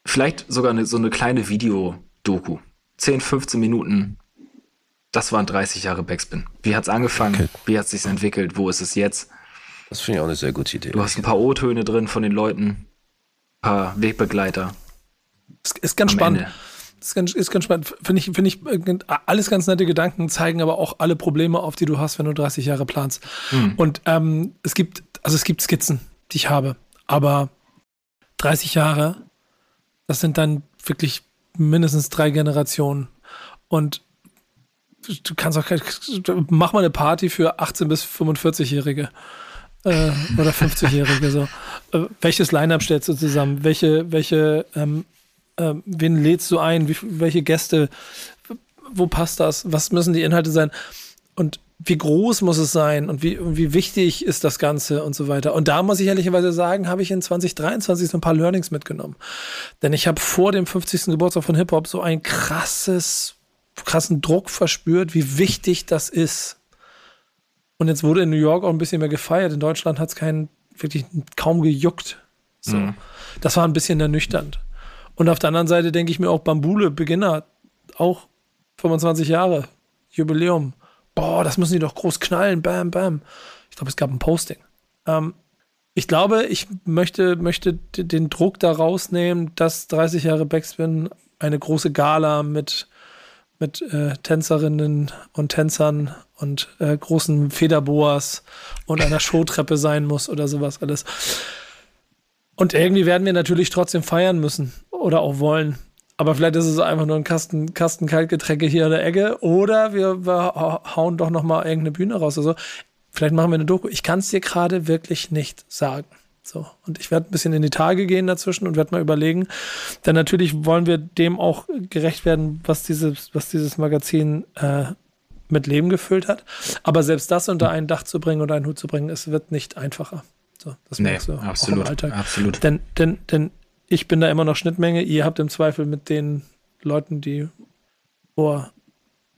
vielleicht sogar eine, so eine kleine Videodoku. 10, 15 Minuten. Das waren 30 Jahre Backspin. Wie hat's angefangen? Okay. Wie hat sich entwickelt? Wo ist es jetzt? Das finde ich auch eine sehr gute Idee. Du hast ein paar O-Töne drin von den Leuten, ein paar Wegbegleiter. Ist, ist ganz Am spannend. Ende. Ist ganz, ist ganz spannend. Finde ich, finde ich, äh, alles ganz nette Gedanken, zeigen aber auch alle Probleme auf, die du hast, wenn du 30 Jahre planst. Und ähm, es gibt, also es gibt Skizzen, die ich habe, aber 30 Jahre, das sind dann wirklich mindestens drei Generationen. Und du kannst auch, mach mal eine Party für 18- bis 45-Jährige äh, oder 50-Jährige. So. Äh, welches Line-Up stellst du zusammen? Welche, welche, ähm, ähm, wen lädst du ein? Wie, welche Gäste? Wo passt das? Was müssen die Inhalte sein? Und wie groß muss es sein? Und wie, und wie wichtig ist das Ganze und so weiter? Und da muss ich ehrlicherweise sagen, habe ich in 2023 so ein paar Learnings mitgenommen. Denn ich habe vor dem 50. Geburtstag von Hip-Hop so ein krasses, krassen Druck verspürt, wie wichtig das ist. Und jetzt wurde in New York auch ein bisschen mehr gefeiert. In Deutschland hat es keinen wirklich kaum gejuckt. So. Das war ein bisschen ernüchternd. Und auf der anderen Seite denke ich mir auch Bambule, Beginner, auch 25 Jahre, Jubiläum. Boah, das müssen die doch groß knallen, bam, bam. Ich glaube, es gab ein Posting. Ähm, ich glaube, ich möchte, möchte den Druck da rausnehmen, dass 30 Jahre Backspin eine große Gala mit, mit äh, Tänzerinnen und Tänzern und äh, großen Federboas und einer Showtreppe sein muss oder sowas alles. Und irgendwie werden wir natürlich trotzdem feiern müssen oder auch wollen. Aber vielleicht ist es einfach nur ein Kasten, Kasten Kaltgetränke hier in der Ecke oder wir, wir hauen doch noch mal irgendeine Bühne raus. Also vielleicht machen wir eine Doku. Ich kann es dir gerade wirklich nicht sagen. So und ich werde ein bisschen in die Tage gehen dazwischen und werde mal überlegen, denn natürlich wollen wir dem auch gerecht werden, was dieses, was dieses Magazin äh, mit Leben gefüllt hat. Aber selbst das unter ein Dach zu bringen oder einen Hut zu bringen, es wird nicht einfacher. So, das Nee, merkst du auch im absolut. Alltag. Absolut. Denn, denn, denn ich bin da immer noch Schnittmenge. Ihr habt im Zweifel mit den Leuten, die vor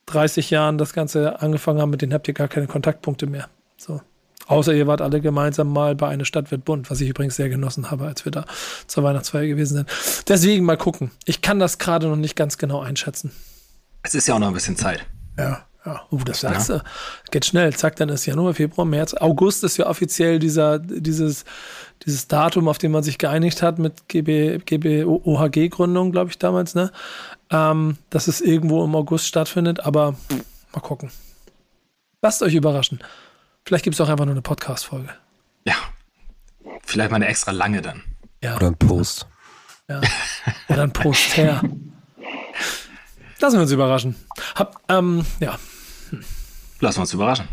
30 Jahren das Ganze angefangen haben, mit denen habt ihr gar keine Kontaktpunkte mehr. So. Außer ihr wart alle gemeinsam mal bei einer Stadt wird bunt, was ich übrigens sehr genossen habe, als wir da zur Weihnachtsfeier gewesen sind. Deswegen mal gucken. Ich kann das gerade noch nicht ganz genau einschätzen. Es ist ja auch noch ein bisschen Zeit. Ja, ja. Uh, das sagst du. Geht schnell. Zack, dann ist Januar, Februar, März. August ist ja offiziell dieser, dieses, dieses Datum, auf dem man sich geeinigt hat mit GB, GB OHG-Gründung, glaube ich, damals, ne? Ähm, dass es irgendwo im August stattfindet, aber pff, mal gucken. Lasst euch überraschen. Vielleicht gibt es auch einfach nur eine Podcast-Folge. Ja. Vielleicht mal eine extra lange dann. Ja. Oder ein Post. Ja. Oder ein Poster. Lassen wir uns überraschen. Hab, ähm, ja. Lassen wir uns überraschen.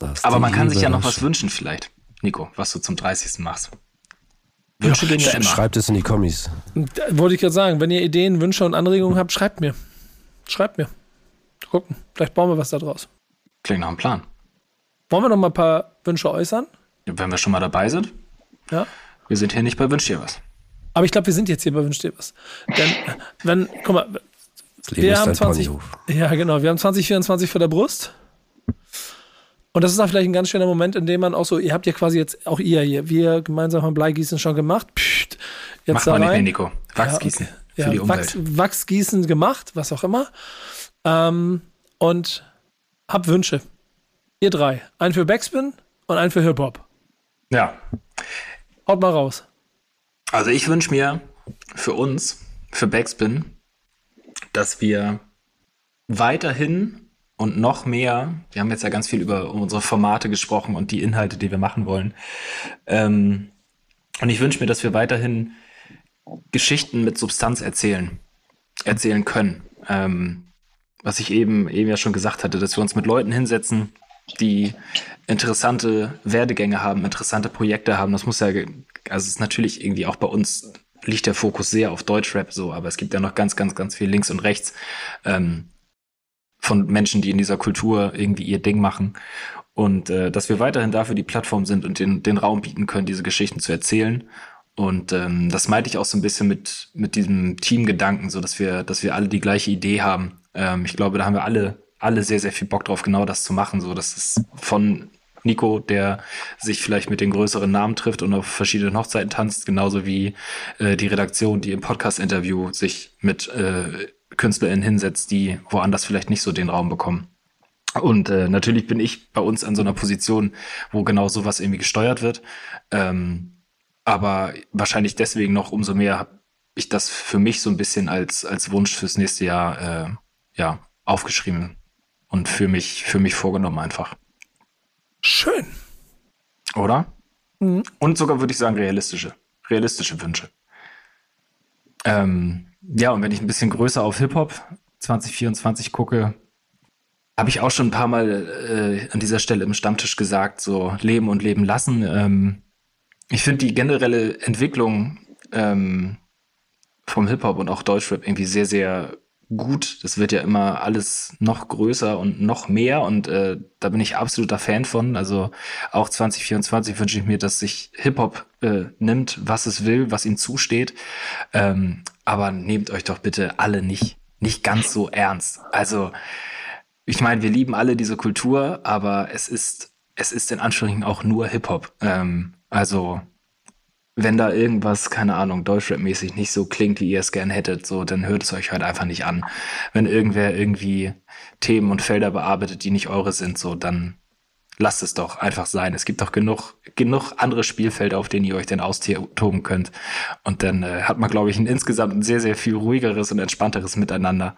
Lass Aber man kann sich ja noch was wünschen vielleicht. Nico, was du zum 30. machst. Wünsche Ja, dir immer. Schreibt es in die Kommis. Da wollte ich gerade sagen, wenn ihr Ideen, Wünsche und Anregungen habt, schreibt mir. Schreibt mir. Gucken. Vielleicht bauen wir was da draus. Klingt nach einem Plan. Wollen wir noch mal ein paar Wünsche äußern? Wenn wir schon mal dabei sind, Ja. wir sind hier nicht bei Wünsch dir was. Aber ich glaube, wir sind jetzt hier bei Wünsch dir was. Denn, wenn, guck mal, Das Leben wir ist haben ein 20, Ponyhof. ja genau, wir haben 2024 vor der Brust. Und das ist auch vielleicht ein ganz schöner Moment, in dem man auch so, ihr habt ja quasi jetzt, auch ihr hier, wir gemeinsam haben Bleigießen schon gemacht. Psst, jetzt Mach mal nicht mehr. Nico. Wachsgießen. Ja, okay. Für ja. Wachs, Wachsgießen gemacht, was auch immer. Ähm, und hab Wünsche. Ihr drei. Einen für Backspin und einen für Hip-Hop. Ja. Haut mal raus. Also ich wünsche mir für uns, für Backspin, dass wir weiterhin und noch mehr, wir haben jetzt ja ganz viel über unsere Formate gesprochen und die Inhalte, die wir machen wollen, ähm, Und ich wünsche mir, dass wir weiterhin Geschichten mit Substanz erzählen, erzählen können. Ähm, was ich eben, eben ja schon gesagt hatte, dass wir uns mit Leuten hinsetzen, die interessante Werdegänge haben, interessante Projekte haben. Das muss ja, also es ist natürlich irgendwie auch bei uns liegt der Fokus sehr auf Deutschrap so, aber es gibt ja noch ganz, ganz, ganz viel links und rechts ähm, von Menschen, die in dieser Kultur irgendwie ihr Ding machen. Und äh, dass wir weiterhin dafür die Plattform sind und den, den Raum bieten können, diese Geschichten zu erzählen. Und ähm, das meinte ich auch so ein bisschen mit, mit diesem Teamgedanken, so dass wir, dass wir alle die gleiche Idee haben. Ähm, ich glaube, da haben wir alle, alle sehr, sehr viel Bock drauf, genau das zu machen. So, dass es von Nico, der sich vielleicht mit den größeren Namen trifft und auf verschiedenen Hochzeiten tanzt, genauso wie äh, die Redaktion, die im Podcast-Interview sich mit äh, KünstlerInnen hinsetzt, die woanders vielleicht nicht so den Raum bekommen. Und äh, natürlich bin ich bei uns an so einer Position, wo genau sowas irgendwie gesteuert wird. Ähm, aber wahrscheinlich deswegen noch umso mehr habe ich das für mich so ein bisschen als, als Wunsch fürs nächste Jahr äh, ja, aufgeschrieben und für mich, für mich vorgenommen einfach. Schön. Oder? Mhm. Und sogar würde ich sagen, realistische, realistische Wünsche. Ähm, ja, und wenn ich ein bisschen größer auf Hip-Hop 2024 gucke, habe ich auch schon ein paar Mal äh, an dieser Stelle im Stammtisch gesagt, so leben und leben lassen. Ähm, ich finde die generelle Entwicklung ähm, vom Hip-Hop und auch Deutschrap irgendwie sehr, sehr gut. Das wird ja immer alles noch größer und noch mehr und äh, da bin ich absoluter Fan von. Also auch 2024 wünsche ich mir, dass sich Hip-Hop äh, nimmt, was es will, was ihm zusteht. Ähm, aber nehmt euch doch bitte alle nicht, nicht ganz so ernst. Also ich meine, wir lieben alle diese Kultur, aber es ist, es ist in Anführungszeichen auch nur Hip-Hop. Ähm, also, wenn da irgendwas, keine Ahnung, Deutschrap-mäßig nicht so klingt, wie ihr es gern hättet, so, dann hört es euch halt einfach nicht an. Wenn irgendwer irgendwie Themen und Felder bearbeitet, die nicht eure sind, so, dann lasst es doch einfach sein. Es gibt doch genug, genug andere Spielfelder, auf denen ihr euch denn austoben könnt. Und dann äh, hat man, glaube ich, ein insgesamt ein sehr, sehr viel ruhigeres und entspannteres Miteinander.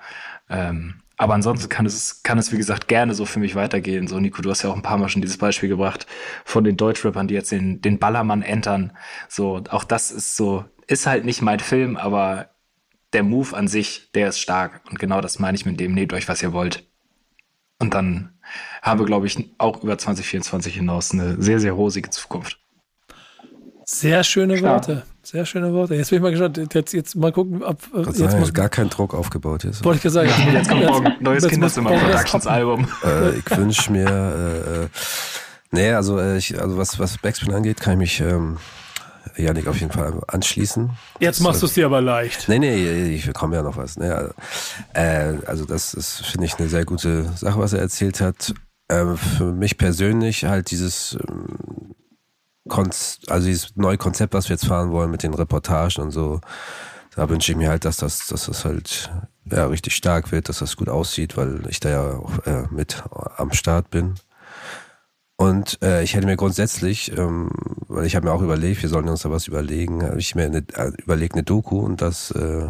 Ähm, aber ansonsten kann es, kann es, wie gesagt, gerne so für mich weitergehen. So, Nico, du hast ja auch ein paar Mal schon dieses Beispiel gebracht von den Deutschrappern, die jetzt den, den Ballermann entern. So, auch das ist so, ist halt nicht mein Film, aber der Move an sich, der ist stark. Und genau das meine ich mit dem, nehmt euch, was ihr wollt. Und dann haben wir, glaube ich, auch über 2024 hinaus eine sehr, sehr rosige Zukunft. Sehr schöne Klar. Worte. Sehr schöne Worte. Jetzt bin ich mal gespannt. Jetzt, jetzt mal gucken, ob. Äh, jetzt muss gar kein Druck aufgebaut ist. Wollte ich ja sagen. Ja, jetzt kommt morgen ein neues Kinderzimmer Productions Album. Äh, ich wünsche mir. Äh, äh, nee, also, äh, ich, also was, was Backspin angeht, kann ich mich. Ähm, Janik auf jeden Fall anschließen. Jetzt machst du es dir aber leicht. Nee, nee, ich komme ja noch was. Nee, also, äh, also das ist, finde ich, eine sehr gute Sache, was er erzählt hat. Äh, für mich persönlich halt dieses ähm, also dieses neue Konzept, was wir jetzt fahren wollen mit den Reportagen und so, da wünsche ich mir halt, dass das, dass das halt ja, richtig stark wird, dass das gut aussieht, weil ich da ja auch äh, mit am Start bin. Und äh, ich hätte mir grundsätzlich, ähm, weil ich habe mir auch überlegt, wir sollen uns da was überlegen, habe ich mir eine, äh, überlegt eine Doku und das, äh,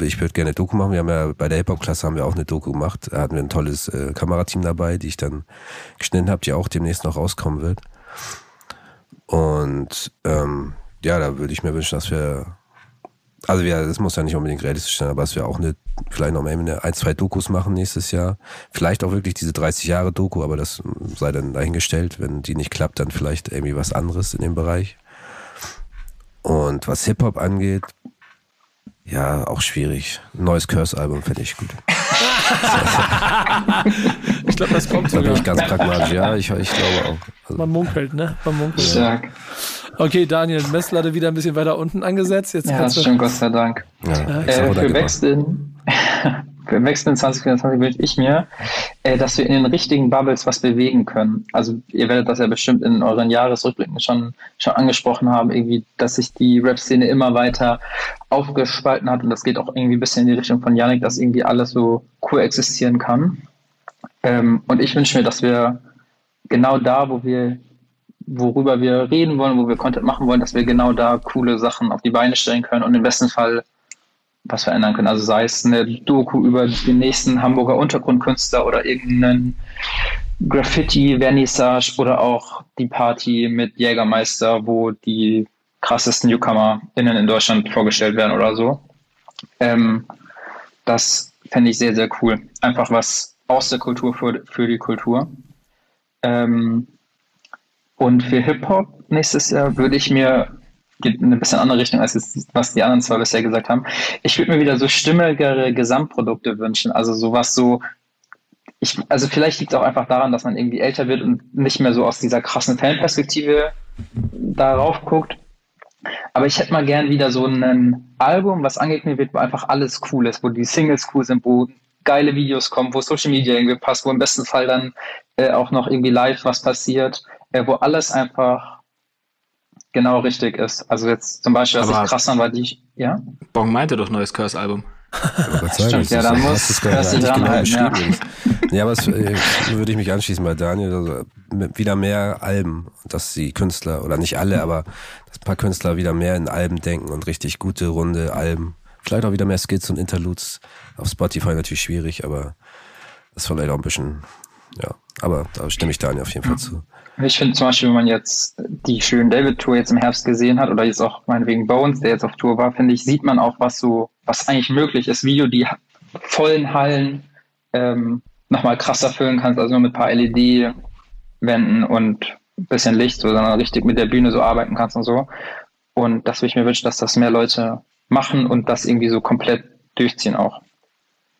ich würde gerne eine Doku machen. Wir haben ja bei der Hip-Hop-Klasse haben wir auch eine Doku gemacht. Da hatten wir ein tolles äh, Kamerateam dabei, die ich dann geschnitten habe, die auch demnächst noch rauskommen wird. Und ähm, ja, da würde ich mir wünschen, dass wir, also wir, das muss ja nicht unbedingt realistisch sein, aber dass wir auch eine, vielleicht noch mal eine, ein, zwei Dokus machen nächstes Jahr. Vielleicht auch wirklich diese 30 Jahre Doku, aber das sei dann dahingestellt. Wenn die nicht klappt, dann vielleicht irgendwie was anderes in dem Bereich. Und was Hip-Hop angeht, ja, auch schwierig. Ein neues Curse-Album finde ich gut. ich glaube, das kommt sogar. Da bin ich ganz pragmatisch. Ja, ich, ich glaube auch. Also Man munkelt, ne? Man munkelt. Stark. Okay, Daniel, Messlatte wieder ein bisschen weiter unten angesetzt. Jetzt ja, das stimmt, Gott sei Dank. Ja, äh, für Wechseln wir wechseln in 2024 wünsche ich mir, äh, dass wir in den richtigen Bubbles was bewegen können. Also ihr werdet das ja bestimmt in euren Jahresrückblicken schon, schon angesprochen haben, irgendwie, dass sich die Rap-Szene immer weiter aufgespalten hat und das geht auch irgendwie ein bisschen in die Richtung von Yannick, dass irgendwie alles so koexistieren kann. Ähm, und ich wünsche mir, dass wir genau da, wo wir worüber wir reden wollen, wo wir Content machen wollen, dass wir genau da coole Sachen auf die Beine stellen können und im besten Fall was verändern können. Also sei es eine Doku über den nächsten Hamburger Untergrundkünstler oder irgendeinen Graffiti-Vernissage oder auch die Party mit Jägermeister, wo die krassesten NewcomerInnen in Deutschland vorgestellt werden oder so. Ähm, das fände ich sehr, sehr cool. Einfach was aus der Kultur für, für die Kultur. Ähm, und für Hip-Hop nächstes Jahr würde ich mir geht in eine bisschen andere Richtung, als jetzt, was die anderen zwei bisher gesagt haben. Ich würde mir wieder so stimmigere Gesamtprodukte wünschen. Also sowas so, ich, also vielleicht liegt es auch einfach daran, dass man irgendwie älter wird und nicht mehr so aus dieser krassen Fanperspektive darauf guckt. Aber ich hätte mal gern wieder so ein Album, was angekündigt wird, wo einfach alles cool ist, wo die Singles cool sind, wo geile Videos kommen, wo Social Media irgendwie passt, wo im besten Fall dann äh, auch noch irgendwie live was passiert, äh, wo alles einfach genau richtig ist. Also jetzt zum Beispiel, was Aber ich krass fand, war die, ja? Bong meinte doch neues Curse-Album. Stimmt, ja, dann muss Curse dran genau halten, ja. ja, aber das äh, würde ich mich anschließen bei Daniel. Also, wieder mehr Alben, dass die Künstler, oder nicht alle, aber dass ein paar Künstler wieder mehr in Alben denken und richtig gute, runde Alben. Vielleicht auch wieder mehr Skits und Interludes. Auf Spotify natürlich schwierig, aber das ist vielleicht auch ein bisschen, ja. Aber da stimme ich Daniel auf jeden Fall zu. Ich finde zum Beispiel, wenn man jetzt die schönen David-Tour jetzt im Herbst gesehen hat oder jetzt auch meinetwegen Bones, der jetzt auf Tour war, finde ich, sieht man auch, was so, was eigentlich möglich ist, wie du die vollen Hallen ähm, nochmal krasser füllen kannst, also nur mit ein paar LED-Wänden und ein bisschen Licht, so, sondern richtig mit der Bühne so arbeiten kannst und so. Und das würde ich mir wünschen, dass das mehr Leute machen und das irgendwie so komplett durchziehen auch.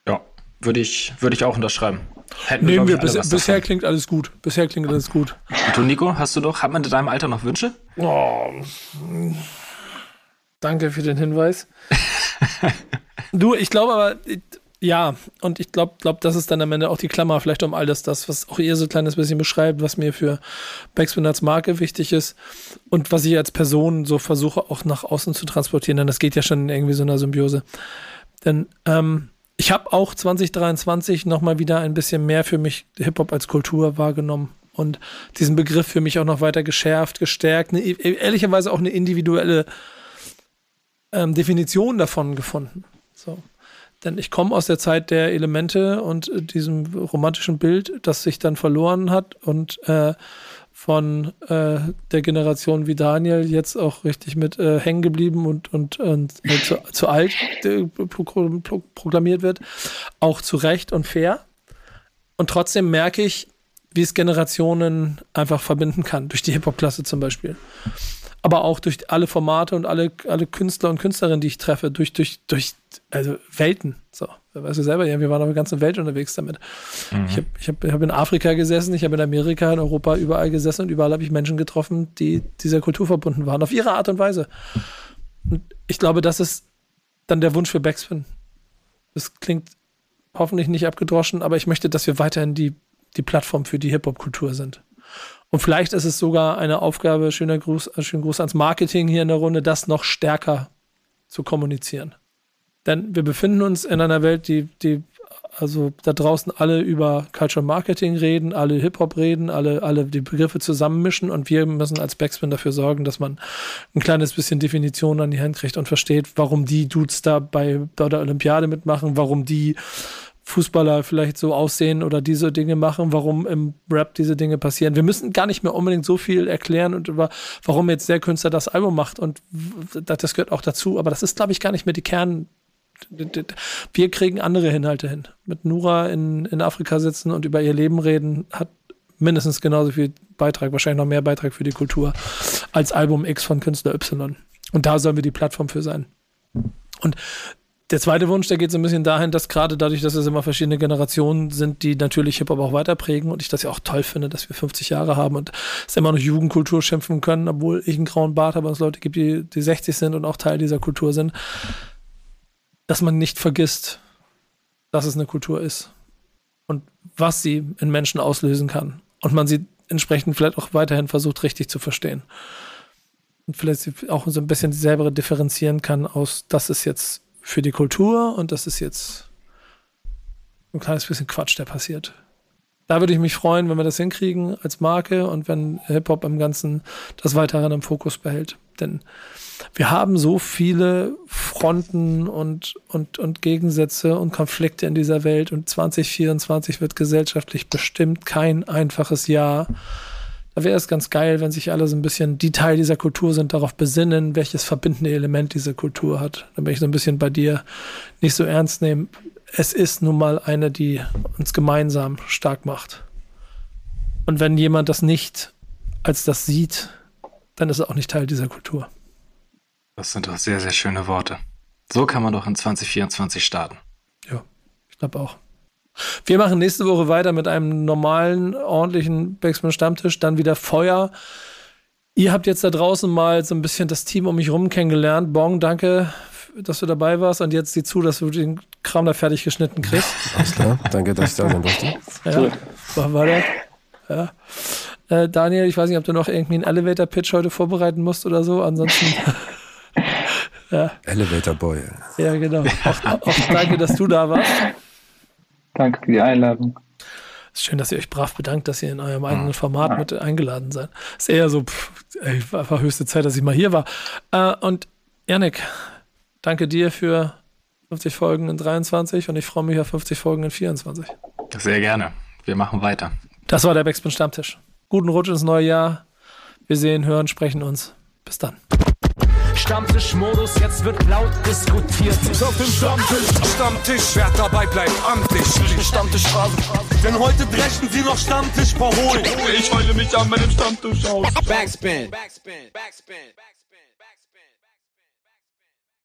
Ja, würde ich, würde ich auch unterschreiben. Hätten Nehmen wir, bis, bisher klingt alles gut. Bisher klingt alles gut. Und du, Nico, hast du doch, hat man in deinem Alter noch Wünsche? Oh, danke für den Hinweis. du, ich glaube aber, ja, und ich glaube, glaub, das ist dann am Ende auch die Klammer, vielleicht um all das, das, was auch ihr so ein kleines bisschen beschreibt, was mir für Backspin als Marke wichtig ist und was ich als Person so versuche auch nach außen zu transportieren, denn das geht ja schon in irgendwie so einer Symbiose. Denn ähm, ich habe auch 2023 nochmal wieder ein bisschen mehr für mich Hip-Hop als Kultur wahrgenommen und diesen Begriff für mich auch noch weiter geschärft, gestärkt, eine, ehrlicherweise auch eine individuelle ähm, Definition davon gefunden. So. Denn ich komme aus der Zeit der Elemente und äh, diesem romantischen Bild, das sich dann verloren hat und äh, von äh, der Generation wie Daniel jetzt auch richtig mit äh, hängen geblieben und, und, und äh, zu, zu, alt äh, pro, pro, proklamiert wird. Auch zu Recht und fair. Und trotzdem merke ich, wie es Generationen einfach verbinden kann, durch die Hip-Hop-Klasse zum Beispiel aber auch durch alle Formate und alle, alle Künstler und Künstlerinnen, die ich treffe, durch, durch, durch also Welten. So, weißt du selber, ja, wir waren auf der ganzen Welt unterwegs damit. Mhm. Ich habe ich hab, ich hab in Afrika gesessen, ich habe in Amerika, in Europa überall gesessen und überall habe ich Menschen getroffen, die dieser Kultur verbunden waren, auf ihre Art und Weise. Und ich glaube, das ist dann der Wunsch für Backspin. Das klingt hoffentlich nicht abgedroschen, aber ich möchte, dass wir weiterhin die, die Plattform für die Hip-Hop-Kultur sind. Und vielleicht ist es sogar eine Aufgabe, schöner Gruß, äh, schönen Gruß ans Marketing hier in der Runde, das noch stärker zu kommunizieren. Denn wir befinden uns in einer Welt, die, die also da draußen alle über Cultural Marketing reden, alle Hip-Hop reden, alle, alle die Begriffe zusammenmischen und wir müssen als Backspin dafür sorgen, dass man ein kleines bisschen Definition an die Hand kriegt und versteht, warum die Dudes da bei, bei der Olympiade mitmachen, warum die Fußballer vielleicht so aussehen oder diese Dinge machen, warum im Rap diese Dinge passieren. Wir müssen gar nicht mehr unbedingt so viel erklären und über, warum jetzt der Künstler das Album macht und das gehört auch dazu, aber das ist, glaube ich, gar nicht mehr die Kern. Wir kriegen andere Inhalte hin. Mit Nura in, in Afrika sitzen und über ihr Leben reden, hat mindestens genauso viel Beitrag, wahrscheinlich noch mehr Beitrag für die Kultur als Album X von Künstler Y. Und da sollen wir die Plattform für sein. Und der zweite Wunsch, der geht so ein bisschen dahin, dass gerade dadurch, dass es immer verschiedene Generationen sind, die natürlich Hip-Hop auch weiterprägen und ich das ja auch toll finde, dass wir 50 Jahre haben und es immer noch Jugendkultur schimpfen können, obwohl ich einen grauen Bart habe und es Leute gibt, die, die 60 sind und auch Teil dieser Kultur sind, dass man nicht vergisst, dass es eine Kultur ist und was sie in Menschen auslösen kann und man sie entsprechend vielleicht auch weiterhin versucht, richtig zu verstehen. Und vielleicht auch so ein bisschen selber differenzieren kann aus, das ist jetzt für die Kultur und das ist jetzt ein kleines bisschen Quatsch, der passiert. Da würde ich mich freuen, wenn wir das hinkriegen als Marke und wenn Hip-Hop im Ganzen das weiterhin im Fokus behält. Denn wir haben so viele Fronten und, und, und Gegensätze und Konflikte in dieser Welt und 2024 wird gesellschaftlich bestimmt kein einfaches Jahr. Da wäre es ganz geil, wenn sich alle so ein bisschen, die Teil dieser Kultur sind, darauf besinnen, welches verbindende Element diese Kultur hat. Dann bin ich so ein bisschen bei dir nicht so ernst nehmen. Es ist nun mal eine, die uns gemeinsam stark macht. Und wenn jemand das nicht als das sieht, dann ist er auch nicht Teil dieser Kultur. Das sind doch sehr, sehr schöne Worte. So kann man doch in 2024 starten. Ja, ich glaube auch. Wir machen nächste Woche weiter mit einem normalen, ordentlichen Backspin Stammtisch, dann wieder Feuer. Ihr habt jetzt da draußen mal so ein bisschen das Team um mich rum kennengelernt. Bong, danke, dass du dabei warst und jetzt sieh zu, dass du den Kram da fertig geschnitten kriegst. Alles klar, danke, dass ich da sein durfte. Ja, war, war der? Ja. Äh, Daniel, ich weiß nicht, ob du noch irgendwie einen Elevator-Pitch heute vorbereiten musst oder so. Ansonsten. ja. Elevator Boy. Ja, genau. Auch, auch danke, dass du da warst. Danke für die Einladung. Es ist schön, dass ihr euch brav bedankt, dass ihr in eurem eigenen Format ja. mit eingeladen seid. Ist eher so, pff, ey, war höchste Zeit, dass ich mal hier war. Äh, und Janik, danke dir für 50 Folgen in 23 und ich freue mich auf 50 Folgen in 24. Sehr gerne. Wir machen weiter. Das war der Backspin Stammtisch. Guten Rutsch ins neue Jahr. Wir sehen, hören, sprechen uns. Bis dann. Stammtischmodus, jetzt wird laut diskutiert. Ist auf dem Stammtisch, Stammtisch, wer dabei bleibt, amtlich. Stammtisch Phase. Denn heute brechen sie noch Stammtisch verholen. Ich heule mich an meinem Stammtisch aus. Backspin. Backspin. Backspin. Backspin.